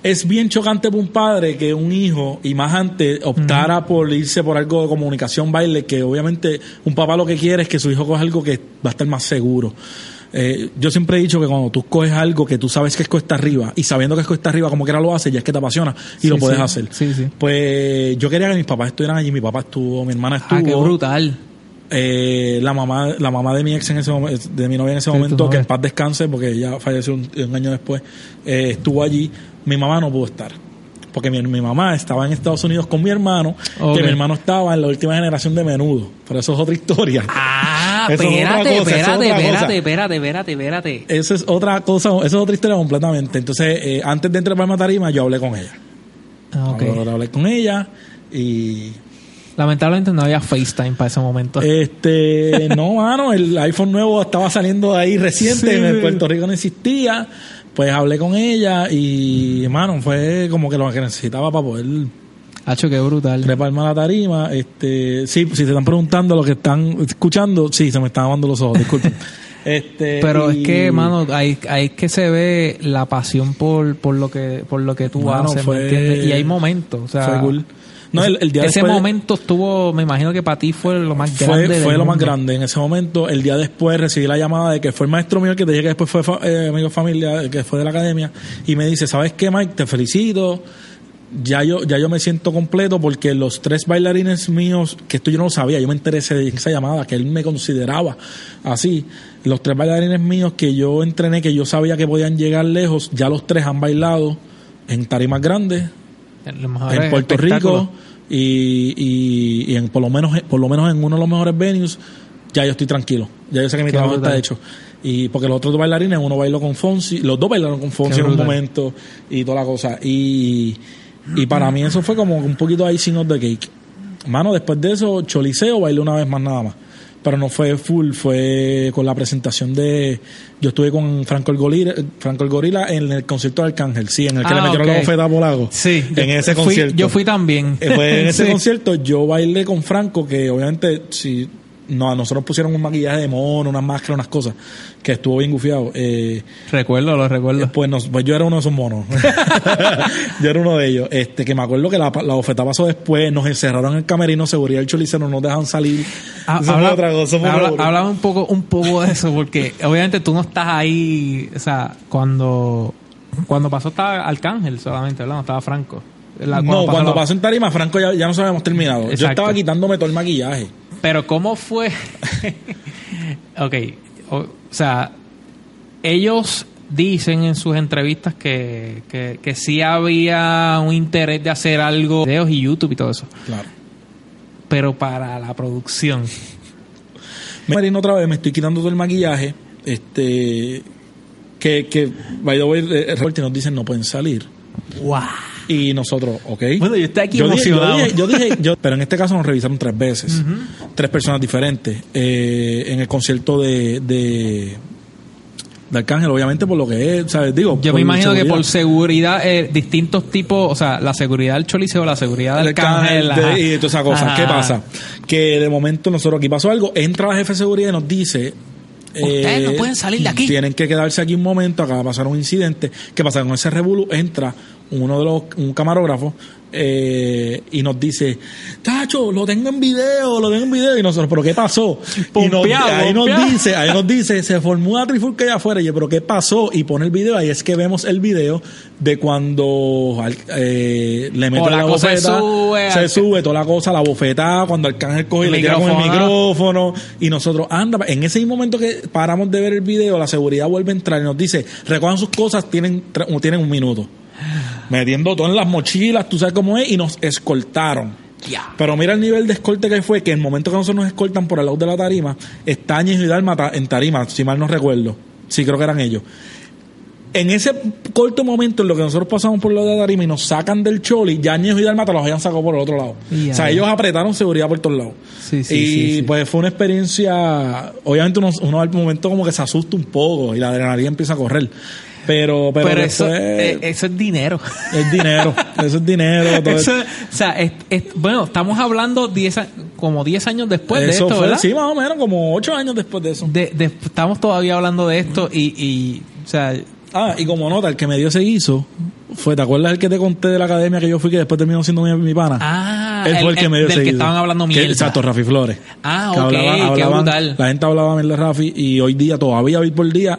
Es bien chocante para un padre que un hijo, y más antes, optara por irse por algo de comunicación, baile, que obviamente un papá lo que quiere es que su hijo coja algo que va a estar más seguro. Eh, yo siempre he dicho que cuando tú coges algo que tú sabes que es cuesta arriba y sabiendo que es cuesta arriba como quiera lo haces, ya es que te apasiona y lo puedes hacer. Pues yo quería que mis papás estuvieran allí, mi papá estuvo, mi hermana estuvo. Ah, qué brutal. Eh, la mamá la mamá de mi ex en ese momento, de mi novia en ese momento, que en paz descanse porque ella falleció un, año después, eh, estuvo allí. Mi mamá no pudo estar porque mi, mi, mamá estaba en Estados Unidos con mi hermano, que mi hermano estaba en la última generación de menudo. Pero eso es otra historia. Ah, espérate, espérate, espérate, espérate, espérate, espérate. Eso es otra cosa, eso es otra historia completamente. Entonces, eh, antes de entrar para Matarima, yo hablé con ella. Ah, okay. hablé con ella y Lamentablemente no había FaceTime para ese momento. Este, no, mano, el iPhone nuevo estaba saliendo de ahí reciente, en Puerto Rico no existía. Pues hablé con ella y, hermano, fue como que lo que necesitaba para poder. Hacho, qué brutal. Treparme a la tarima. Este, sí, si te están preguntando lo que están escuchando, sí, se me están lavando los ojos, disculpen. Este, Pero es que, hermano, ahí, ahí que se ve la pasión por, por lo que por lo que tú haces, Y hay momentos, o sea, fue cool. No, el, día ese momento estuvo, me imagino que para ti fue lo más grande. Fue, lo más grande. En ese momento, el día después recibí la llamada de que fue el maestro mío que te dije que después fue eh, amigo de familia, que fue de la academia, y me dice, ¿sabes qué, Mike? Te felicito. Ya yo, ya yo me siento completo porque los tres bailarines míos, que esto yo no lo sabía, yo me enteré de esa llamada, que él me consideraba así. Los tres bailarines míos que yo entrené, que yo sabía que podían llegar lejos, ya los tres han bailado en tarimas grandes, en Puerto Rico y, y, en, por lo menos por lo menos en uno de los mejores venues ya yo estoy tranquilo. Ya yo sé que mi trabajo está hecho. Y porque los otros dos bailarines uno bailó con Fonsi los dos bailaron con Fonsi en un momento y toda la cosa. Y, y para mí eso fue como un poquito icing of the cake. Mano después de eso Choliseo bailé una vez más nada más pero no fue full, fue con la presentación de. Yo estuve con Franco el Gorila, Franco el Gorila en el concierto de Arcángel, sí, en el que le ah, metieron la bofeta a. Sí, en ese concierto. yo fui también. Eh, en ese concierto yo bailé con Franco, que obviamente, si no, a nosotros pusieron un maquillaje de mono, unas máscaras, unas cosas, que estuvo bien gufiado. Eh, recuerdo, lo recuerdo. Eh, pues, pues, yo era uno de esos monos. yo era uno de ellos. Este, que me acuerdo que la, la oferta pasó después, nos encerraron en el camerino, seguridad del cholicero, no nos dejan salir. Ah, habla, otra cosa. Habla, un poco, un poco de eso, porque obviamente tú no estás ahí, o sea, cuando, cuando pasó estaba Arcángel solamente, ¿verdad? No estaba Franco. no, cuando pasó en Tarima, Franco ya, ya nos habíamos terminado. Yo estaba quitándome todo el maquillaje. Pero ¿cómo fue? ok, o, sea, ellos dicen en sus entrevistas que, que, que, sí había un interés de hacer algo, videos y YouTube y todo eso. Claro. Pero para la producción. Marino, otra vez me estoy quitando todo el maquillaje. Este. Que, que by the way, eh, nos dicen no pueden salir. ¡Wow! Y nosotros, ok. Bueno, yo estoy aquí yo emocionado. Dije, yo dije, yo pero en este caso nos revisaron tres veces. Tres personas diferentes. Eh, en el concierto de, de, Arcángel, obviamente por lo que es, ¿sabes? Digo, yo me imagino que por seguridad, eh, distintos tipos, o sea, la seguridad del Choliseo, la seguridad del Arcángel. y todas esas cosas. ¿Qué pasa? Que de momento nosotros aquí pasó algo, entra la jefe de seguridad y nos dice, Ustedes no eh, pueden salir de aquí. Tienen que quedarse aquí un momento, acaba de pasar un incidente. ¿Qué pasa? Con ese revolú entra uno de los, un camarógrafo, eh, y nos dice, Tacho, lo tengo en video, lo tengo en video, y nosotros, ¿pero qué pasó? y ahí nos dice, ahí nos dice, se formó una trifulca allá afuera, y yo, ¿pero qué pasó? Y pone el video, ahí es que vemos el video de cuando eh, le mete la, bofeta, se sube, toda la cosa, la bofetada, cuando Arcángel coge y le tira con el micrófono, y nosotros, anda, en ese momento que paramos de ver el video, la seguridad vuelve a entrar y nos dice, recojan sus cosas, tienen, tienen un minuto metiendo todo en las mochilas, tú sabes cómo es, y nos escoltaron. Pero mira el nivel de escolte que fue, que en el momento que nosotros nos escoltan por el lado de la tarima, está y Dalma en tarima, si mal no recuerdo. Sí, creo que eran ellos. En ese corto momento en lo que nosotros pasamos por el lado de la tarima y nos sacan del choli, ya Añejo y Dalmata los habían sacado por el otro lado. o sea, ellos apretaron seguridad por todos lados. y pues fue una experiencia, obviamente uno, uno al momento como que se asusta un poco y la adrenalina empieza a correr. Pero, pero, eso, eh, eso es dinero. Es dinero, eso es dinero. Todo o sea, bueno, estamos hablando diez, como 10 años después de esto, ¿verdad? Sí, más o menos, como 8 años después de eso. estamos todavía hablando de esto y, y, o sea, Ah, y como nota, el que me dio ese guiso fue, ¿te acuerdas el que te conté de la academia que yo fui que después terminó siendo mi, pana? Ah, él fue el, que me dio del ese que guiso. estaban hablando Que- mierda. Exacto, Rafi Flores. Ah, Que ok, hablaba- qué hablaban- brutal. La gente hablaba mierda de Rafi y hoy día, todavía hoy por día,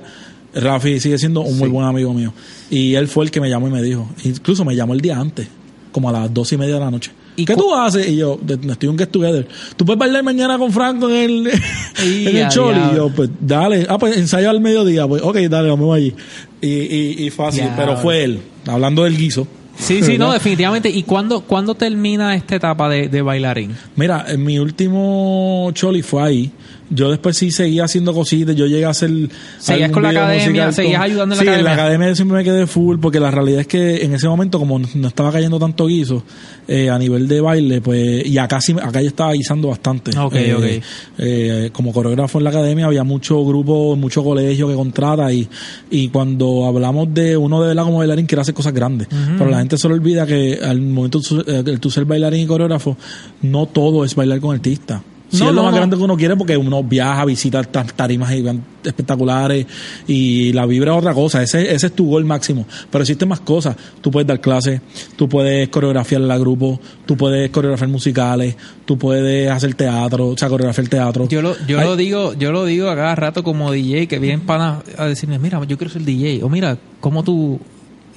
Rafi sigue siendo un muy buen amigo mío. Y él fue el que me llamó y me dijo. Incluso me llamó el día antes, como a las dos y media de la noche. ¿Y ¿Qué tú haces? Y yo, "De- estoy un get together. ¿Tú puedes bailar mañana con Franco en el, Y en el choli? Y yo, pues dale. Ah, pues ensayo al mediodía. Pues ok, dale, vamos allí. Y, y, y fácil. Pero fue él, hablando del guiso. Sí, sí, no, definitivamente. ¿Y cuándo, cuándo termina esta etapa de, de bailarín? Mira, en mi último choli fue ahí. Yo después sí seguía haciendo cositas. Yo llegué a hacer. ¿Seguías con la academia? ¿Seguías ayudando en la sí, en academia? la academia yo siempre me quedé full porque la realidad es que en ese momento, como no estaba cayendo tanto guiso eh, a nivel de baile, pues. Y acá sí, acá yo estaba guisando bastante. Ok, Eh, ok. eh, como coreógrafo en la academia había mucho grupo, mucho colegio que contrata y, y cuando hablamos de uno de verdad como bailarín quiere hacer cosas grandes. Pero la gente se le olvida que al momento de tú- el tú ser bailarín y coreógrafo, no todo es bailar con artistas. Si No, es lo no, más no. grande que uno quiere porque uno viaja, visita tar- tarimas espectaculares y la vibra es otra cosa. Ese, ese es tu gol máximo. Pero existen más cosas. Tú puedes dar clases, tú puedes coreografiar la grupo, tú puedes coreografiar musicales, tú puedes hacer teatro, o sea, coreografiar teatro. Yo lo, yo lo digo, yo lo digo a cada rato como DJ que vienen panas a decirme, mira, yo quiero ser DJ, o mira, cómo tú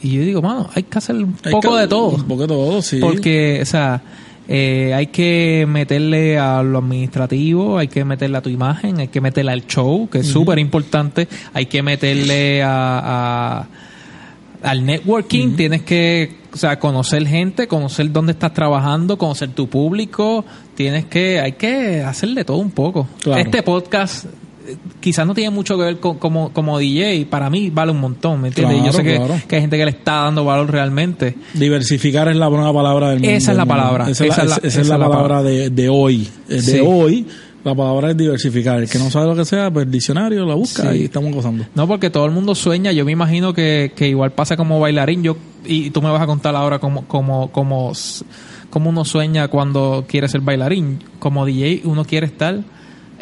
y yo digo, mano, hay que hacer un poco que- de todo. Un poco de todo, sí. Porque, o sea, eh, hay que meterle a lo administrativo, hay que meterle a tu imagen, hay que meterle al show, que es súper importante, hay que meterle a, a- al networking, tienes que, o sea, conocer gente, conocer dónde estás trabajando, conocer tu público, tienes que, hay que hacerle todo un poco. Claro. Este podcast quizás no tiene mucho que ver con como, como DJ, para mí vale un montón, ¿me entiendes? Yo sé que, claro. que hay gente que le está dando valor realmente. Diversificar es la palabra del mundo. Esa es la palabra, Esa, es la, esa es la palabra de, de hoy. De Sí. hoy, la palabra es diversificar. El que no sabe lo que sea, pues el diccionario la busca Sí. y estamos gozando. No, porque todo el mundo sueña. Yo me imagino que, que igual pasa como bailarín. Yo y tú me vas a contar ahora cómo, cómo, cómo, cómo uno sueña cuando quiere ser bailarín. Como DJ, uno quiere estar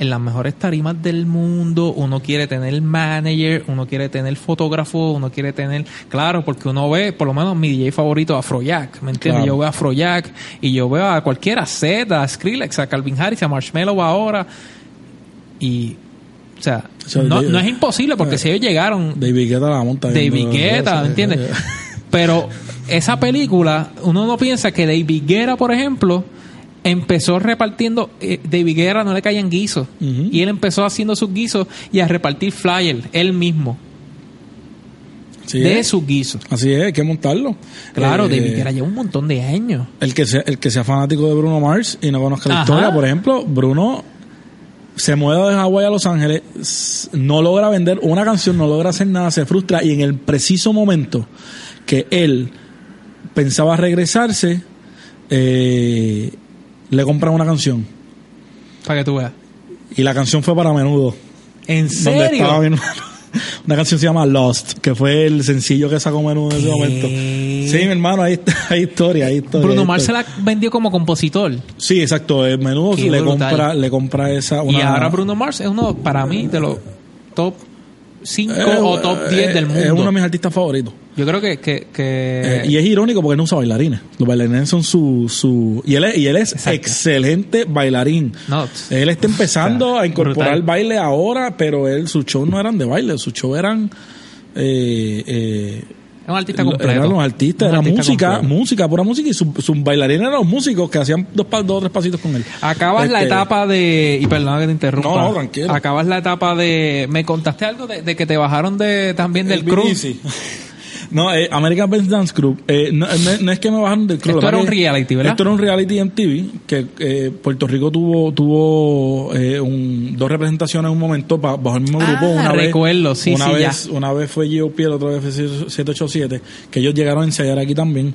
en las mejores tarimas del mundo. Uno quiere tener manager, uno quiere tener fotógrafo, uno quiere tener. Claro, porque uno ve, por lo menos mi DJ favorito, Afrojack. ¿Me entiendes? Claro. Yo veo a Afrojack y yo veo a cualquiera, Z, a Skrillex, a Calvin Harris, a Marshmello ahora. Y. O sea, O sea, no, no es imposible porque si ellos llegaron David Guetta la monta. David Guetta, ¿me entiendes? Pero esa película, uno no piensa que David Guetta, por ejemplo, empezó repartiendo, eh, David Guetta no le caían guisos, y él empezó haciendo sus guisos y a repartir flyers, él mismo, de es. sus guisos. Así es, hay que montarlo. Claro, Eh, David Guetta lleva un montón de años. El que, sea, el que sea fanático de Bruno Mars y no conozca la historia, por ejemplo, Bruno se mueve de Hawái a Los Ángeles, no logra vender una canción, no logra hacer nada, se frustra y en el preciso momento que él pensaba regresarse, eh, le compran una canción. Para que tú veas. Y la canción fue para menudo. ¿En Donde estaba serio? mi hermano. Una canción se llama Lost, que fue el sencillo que sacó menudo en ese momento. Sí, mi hermano, hay, hay historia, hay historia. Bruno Mars se la vendió como compositor. Sí, exacto. El menudo Qué le brutal. compra, le compra esa. Una, Y ahora Bruno Mars es uno, para mí, de los top 5 Eh, o top 10 del eh, mundo. Es uno de mis artistas favoritos. Yo creo que... que, que- Eh, y es irónico porque él no usa bailarines. Los bailarines son su. su y él es, y él es Exacto. excelente bailarín. no, Él está empezando O sea, a incorporar brutal. baile ahora, pero él, sus shows no eran de baile, sus shows eran. Eh, eh, un artista completo. eran los artistas, Un era artista música, completo. música, pura música, y sus sus bailarines eran los músicos que hacían dos, dos o tres pasitos con él. Acabas la Este, etapa de... Y perdona que te interrumpa. No, no, tranquilo. Acabas la etapa de... Me contaste algo de, de que te bajaron de también del El crew. No, eh, American Best Dance Group. eh, no, no- no es que me bajaron del club. Esto era un reality, ¿verdad? Esto era un reality en TV que eh, Puerto Rico tuvo tuvo eh, un- dos representaciones en un momento ba- bajo el mismo Ah, grupo. Una recuerdo, vez, sí, una sí, vez, Una vez fue GOP, la otra vez fue 787, que ellos llegaron a ensayar aquí también.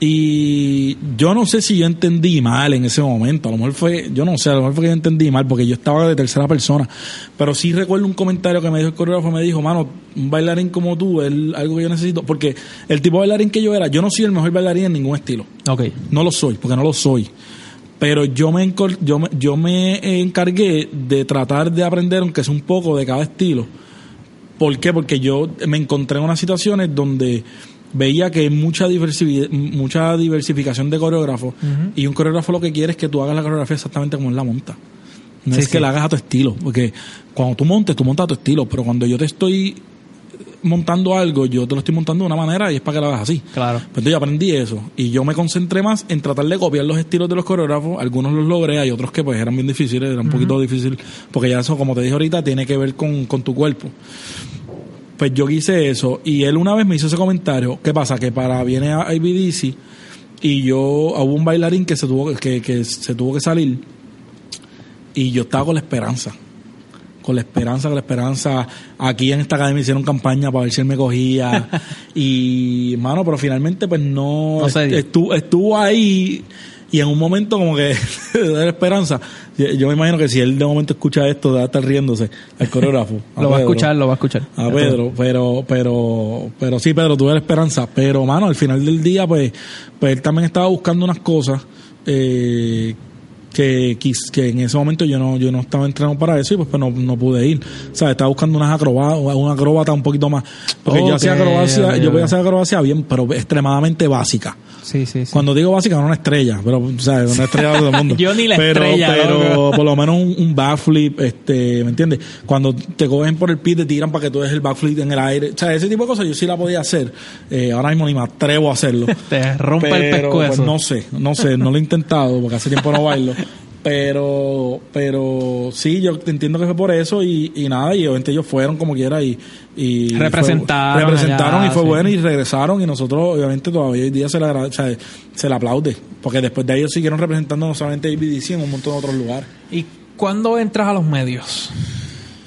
Y yo no sé si yo entendí mal en ese momento. A lo mejor fue, yo no sé, a lo mejor fue que yo entendí mal porque yo estaba de tercera persona. Pero sí recuerdo un comentario que me dijo el coreógrafo, me dijo, mano, un bailarín como tú es algo que yo necesito. Porque el tipo de bailarín que yo era, yo no soy el mejor bailarín en ningún estilo. Ok. No lo soy, porque no lo soy. Pero yo me, yo me, yo me encargué de tratar de aprender, aunque sea un poco de cada estilo. ¿Por qué? Porque yo me encontré en unas situaciones donde veía que hay mucha, mucha diversificación de coreógrafos y un coreógrafo lo que quiere es que tú hagas la coreografía exactamente como él la monta. No es que la hagas a tu estilo, porque cuando tú montes, tú montas a tu estilo, pero cuando yo te estoy montando algo, yo te lo estoy montando de una manera y es para que lo hagas así. Claro. Pues entonces yo aprendí eso y yo me concentré más en tratar de copiar los estilos de los coreógrafos. Algunos los logré, hay otros que pues eran bien difíciles, era un poquito difícil, porque ya eso, como te dije ahorita, tiene que ver con, con tu cuerpo. Pues yo hice eso y él una vez me hizo ese comentario. ¿Qué pasa? Que para viene a IBDC y yo hubo un bailarín que se tuvo que, que se tuvo que salir y yo estaba con la esperanza con la esperanza, con la esperanza. Aquí en esta academia hicieron campaña para ver si él me cogía. y, mano, pero finalmente, pues no. estuvo, estuvo ahí y en un momento como que de la esperanza. Yo me imagino que si él de momento escucha esto, va a estar riéndose al coreógrafo. lo va a escuchar, lo va a escuchar. A Pedro, pero, pero, pero sí, Pedro, tuve la esperanza. Pero, mano, al final del día, pues, pues él también estaba buscando unas cosas eh, que, que en ese momento yo no yo no estaba entrenando para eso y pues, pues no, no, pude ir. O sea, estaba buscando unas acrobatas, una acróbata un poquito más. Porque yo hacía acrobacia, yo podía hacer acrobacia bien, pero extremadamente básica. Sí, sí, sí. Cuando digo básica, no una estrella, pero, o sea, una estrella de todo el mundo. yo ni la pero, estrella. Pero por lo menos un, un, backflip, este, ¿me entiendes? Cuando te cogen por el pie, te tiran para que tú des el backflip en el aire. O sea, ese tipo de cosas yo sí la podía hacer. Eh, ahora mismo ni me atrevo a hacerlo. te rompe el pescuezo. Pues, no sé, no sé, no lo he intentado porque hace tiempo no bailo. Pero, pero sí, yo entiendo que fue por eso y, y nada, y obviamente ellos fueron como quiera y, y representaron, representaron y fue bueno y regresaron y nosotros obviamente todavía hoy día se le, o sea, se le aplaude, porque después de ellos siguieron representando no solamente ABDC en un montón de otros lugares. ¿Y cuándo entras a los medios?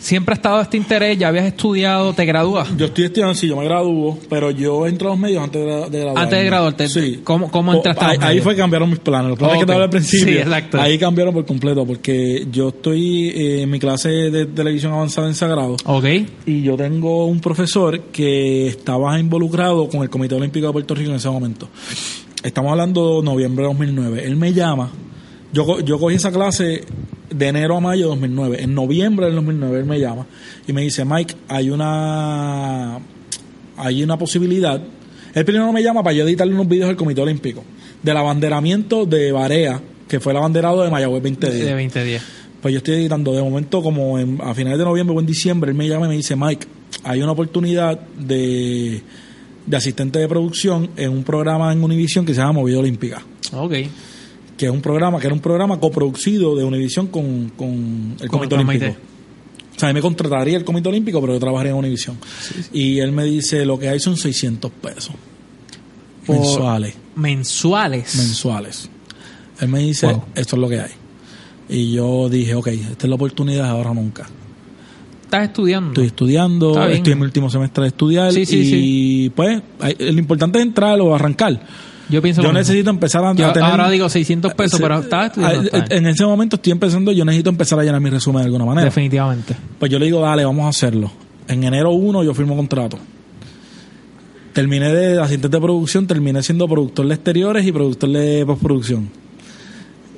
¿Siempre ha estado este interés? ¿Ya habías estudiado? ¿Te gradúas? Yo estoy estudiando, sí, yo me gradúo, pero yo entro a los medios antes de, graduarme. Antes de graduarte, sí. ¿cómo, cómo entraste ahí, ahí fue que cambiaron mis planes. Los planes que te hablé al principio, sí, exacto. ahí cambiaron por completo, porque yo estoy eh, en mi clase de televisión avanzada en Sagrado. Ok. Y yo tengo un profesor que estaba involucrado con el Comité Olímpico de Puerto Rico en ese momento. Estamos hablando de noviembre de 2009. Él me llama yo, yo cogí esa clase de enero a mayo de 2009. En noviembre del 2009 él me llama y me dice, Mike, hay una, hay una posibilidad. Él primero me llama para yo editarle unos vídeos del Comité Olímpico del abanderamiento de Barea, que fue el abanderado de Mayagüez 2010. De 2010. Pues yo estoy editando de momento como a finales de noviembre o en diciembre, él me llama y me dice, Mike, hay una oportunidad de, de asistente de producción en un programa en Univision que se llama Movida Olímpica. Ok que es un programa, que era un programa coproducido de Univision con, con el Comité Olímpico. O sea, a mí me contrataría el Comité Olímpico, pero yo trabajaría en Univision. Y él me dice, lo que hay son 600 pesos. mensuales. Mensuales. Mensuales. Él me dice, esto es lo que hay. Y yo dije, ok, esta es la oportunidad ahora o nunca. ¿Estás estudiando? Estoy estudiando, estoy en mi último semestre de estudiar. Sí, y pues, lo importante es entrar o arrancar. Yo pienso Yo necesito empezar a, tener... Ahora digo 600 pesos, pero estaba estudiando. En ese momento estoy empezando, yo necesito empezar a llenar mi resumen de alguna manera. Definitivamente. Pues yo le digo, dale, vamos a hacerlo. En enero 1 yo firmo contrato. Terminé de asistente de producción, terminé siendo productor de exteriores y productor de postproducción.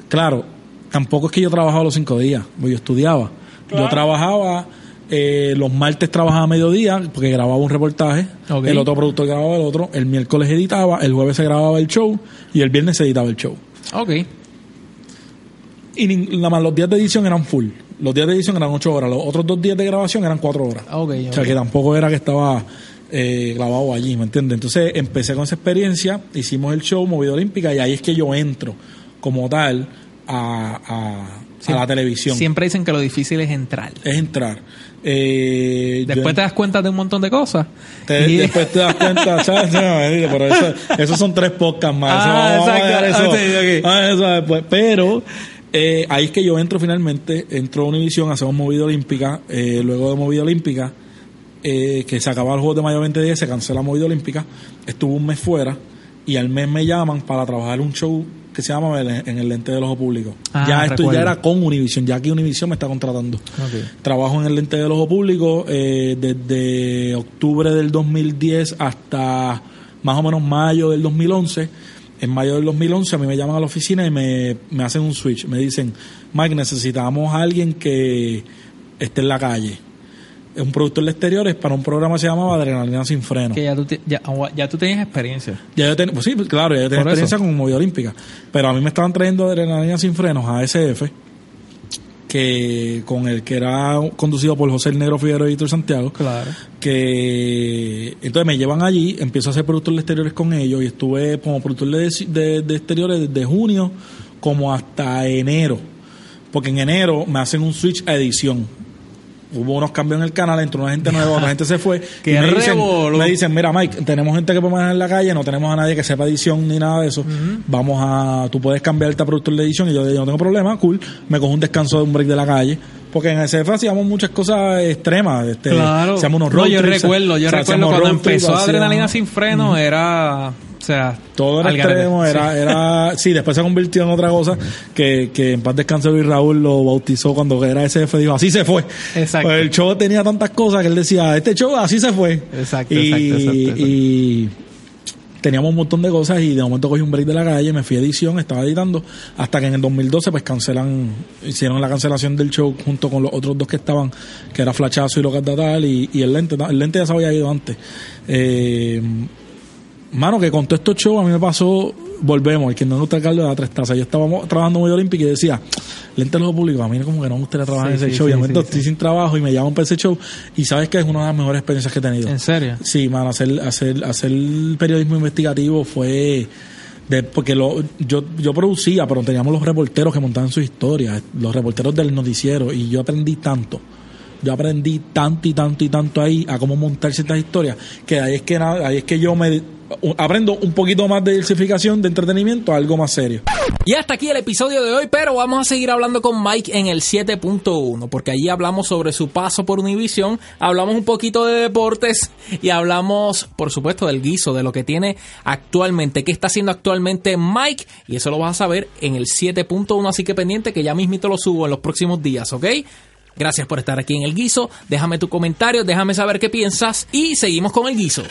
Claro, tampoco es que yo trabajaba los cinco días, porque yo estudiaba. Yo trabajaba eh, los martes trabajaba a mediodía porque grababa un reportaje. El otro productor grababa el otro. El miércoles editaba. El jueves se grababa el show. Y el viernes se editaba el show. Ok. Y nada más los días de edición eran full. Los días de edición eran ocho horas. Los otros dos días de grabación eran cuatro horas. Okay, o sea que tampoco era que estaba eh, grabado allí, ¿me entiendes? Entonces empecé con esa experiencia. Hicimos el show Movida Olímpica. Y ahí es que yo entro como tal a, a la televisión. Siempre dicen que lo difícil es entrar. Es entrar. Eh, después te das cuenta de un montón de cosas. Después te das cuenta, ¿sabes? pero eso, esos son tres podcasts más. Ah, exacto. Eso, Pero eh, ahí es que yo entro finalmente, entro a Univision, hacemos movida olímpica, eh, luego de movida olímpica, que se acaba el juego de mayo 2010, se cancela movida olímpica, estuve un mes fuera y al mes me llaman para trabajar un show que se llama en el lente del ojo público. Ah, ya esto ya era con Univision, ya aquí Univision me está contratando. Trabajo en el lente del ojo público eh, desde octubre del 2010 hasta más o menos mayo del 2011. En mayo del 2011 a mí me llaman a la oficina y me, me hacen un switch. Me dicen, Mike, necesitamos a alguien que esté en la calle. Un productor de exteriores para un programa que se llamaba Adrenalina sin freno. Que ya tú, ya, ya tú tenías experiencia. Ya yo pues sí, claro, ya yo tenía experiencia con movida olímpica. Pero a mí me estaban trayendo Adrenalina sin frenos a SF, que con el que era conducido por José el Negro Figueroa y Víctor Santiago. Claro. Que entonces me llevan allí, empiezo a hacer productor de exteriores con ellos y estuve como productor de, de exteriores desde junio como hasta enero. Porque en enero me hacen un switch a edición hubo unos cambios en el canal, entró una gente nueva, otra gente se fue. y me, dicen, me dicen, mira Mike, tenemos gente que podemos en la calle, no tenemos a nadie que sepa edición ni nada de eso. Vamos a, tú puedes cambiarte a productor de edición y yo, yo no tengo problema, cool. Me cojo un descanso de un break de la calle porque en SF hacíamos muchas cosas extremas. Este, claro. Hacíamos unos no, yo recuerdo, yo recuerdo cuando empezó Adrenalina sin freno, era. O sea, todo era extremo, era, era, sí, después se convirtió en otra cosa que, que en paz descanse Luis Raúl lo bautizó cuando era SF, dijo, así se fue. Exacto. Pues el show tenía tantas cosas que él decía, este show así se fue. Exacto, exacto, exacto, Y teníamos un montón de cosas y de momento cogí un break de la calle, me fui a edición, estaba editando, hasta que en el 2012 pues cancelan, hicieron la cancelación del show junto con los otros dos que estaban, que era Flachazo y Locas Datal y, y el lente, el lente ya se había ido antes. Eh, mano, que con todo estos shows a mí me pasó, volvemos, el que no nos gusta de la tres tazas. Yo estaba trabajando muy olímpico y decía, lente lo público, a mí como que no me gustaría trabajar en ese show. y de momento estoy sin trabajo y me llaman para ese show y sabes que es una de las mejores experiencias que he tenido. ¿En serio? Sí, mano, hacer, hacer, hacer periodismo investigativo fue... De, porque lo, yo, yo producía, pero teníamos los reporteros que montaban sus historias, los reporteros del noticiero, y yo aprendí tanto yo aprendí tanto y tanto y tanto ahí a cómo montar ciertas historias que ahí es que ahí es que yo me aprendo un poquito más de diversificación, de entretenimiento, algo más serio. Y hasta aquí el episodio de hoy, pero vamos a seguir hablando con Mike en el 7.1, porque allí hablamos sobre su paso por Univision, hablamos un poquito de deportes y hablamos, por supuesto, del guiso, de lo que tiene actualmente, qué está haciendo actualmente Mike, y eso lo vas a saber en el 7.1, así que pendiente que ya mismito lo subo en los próximos días, ¿ok? Gracias por estar aquí en el guiso. Déjame tu comentario, déjame saber qué piensas y seguimos con el guiso.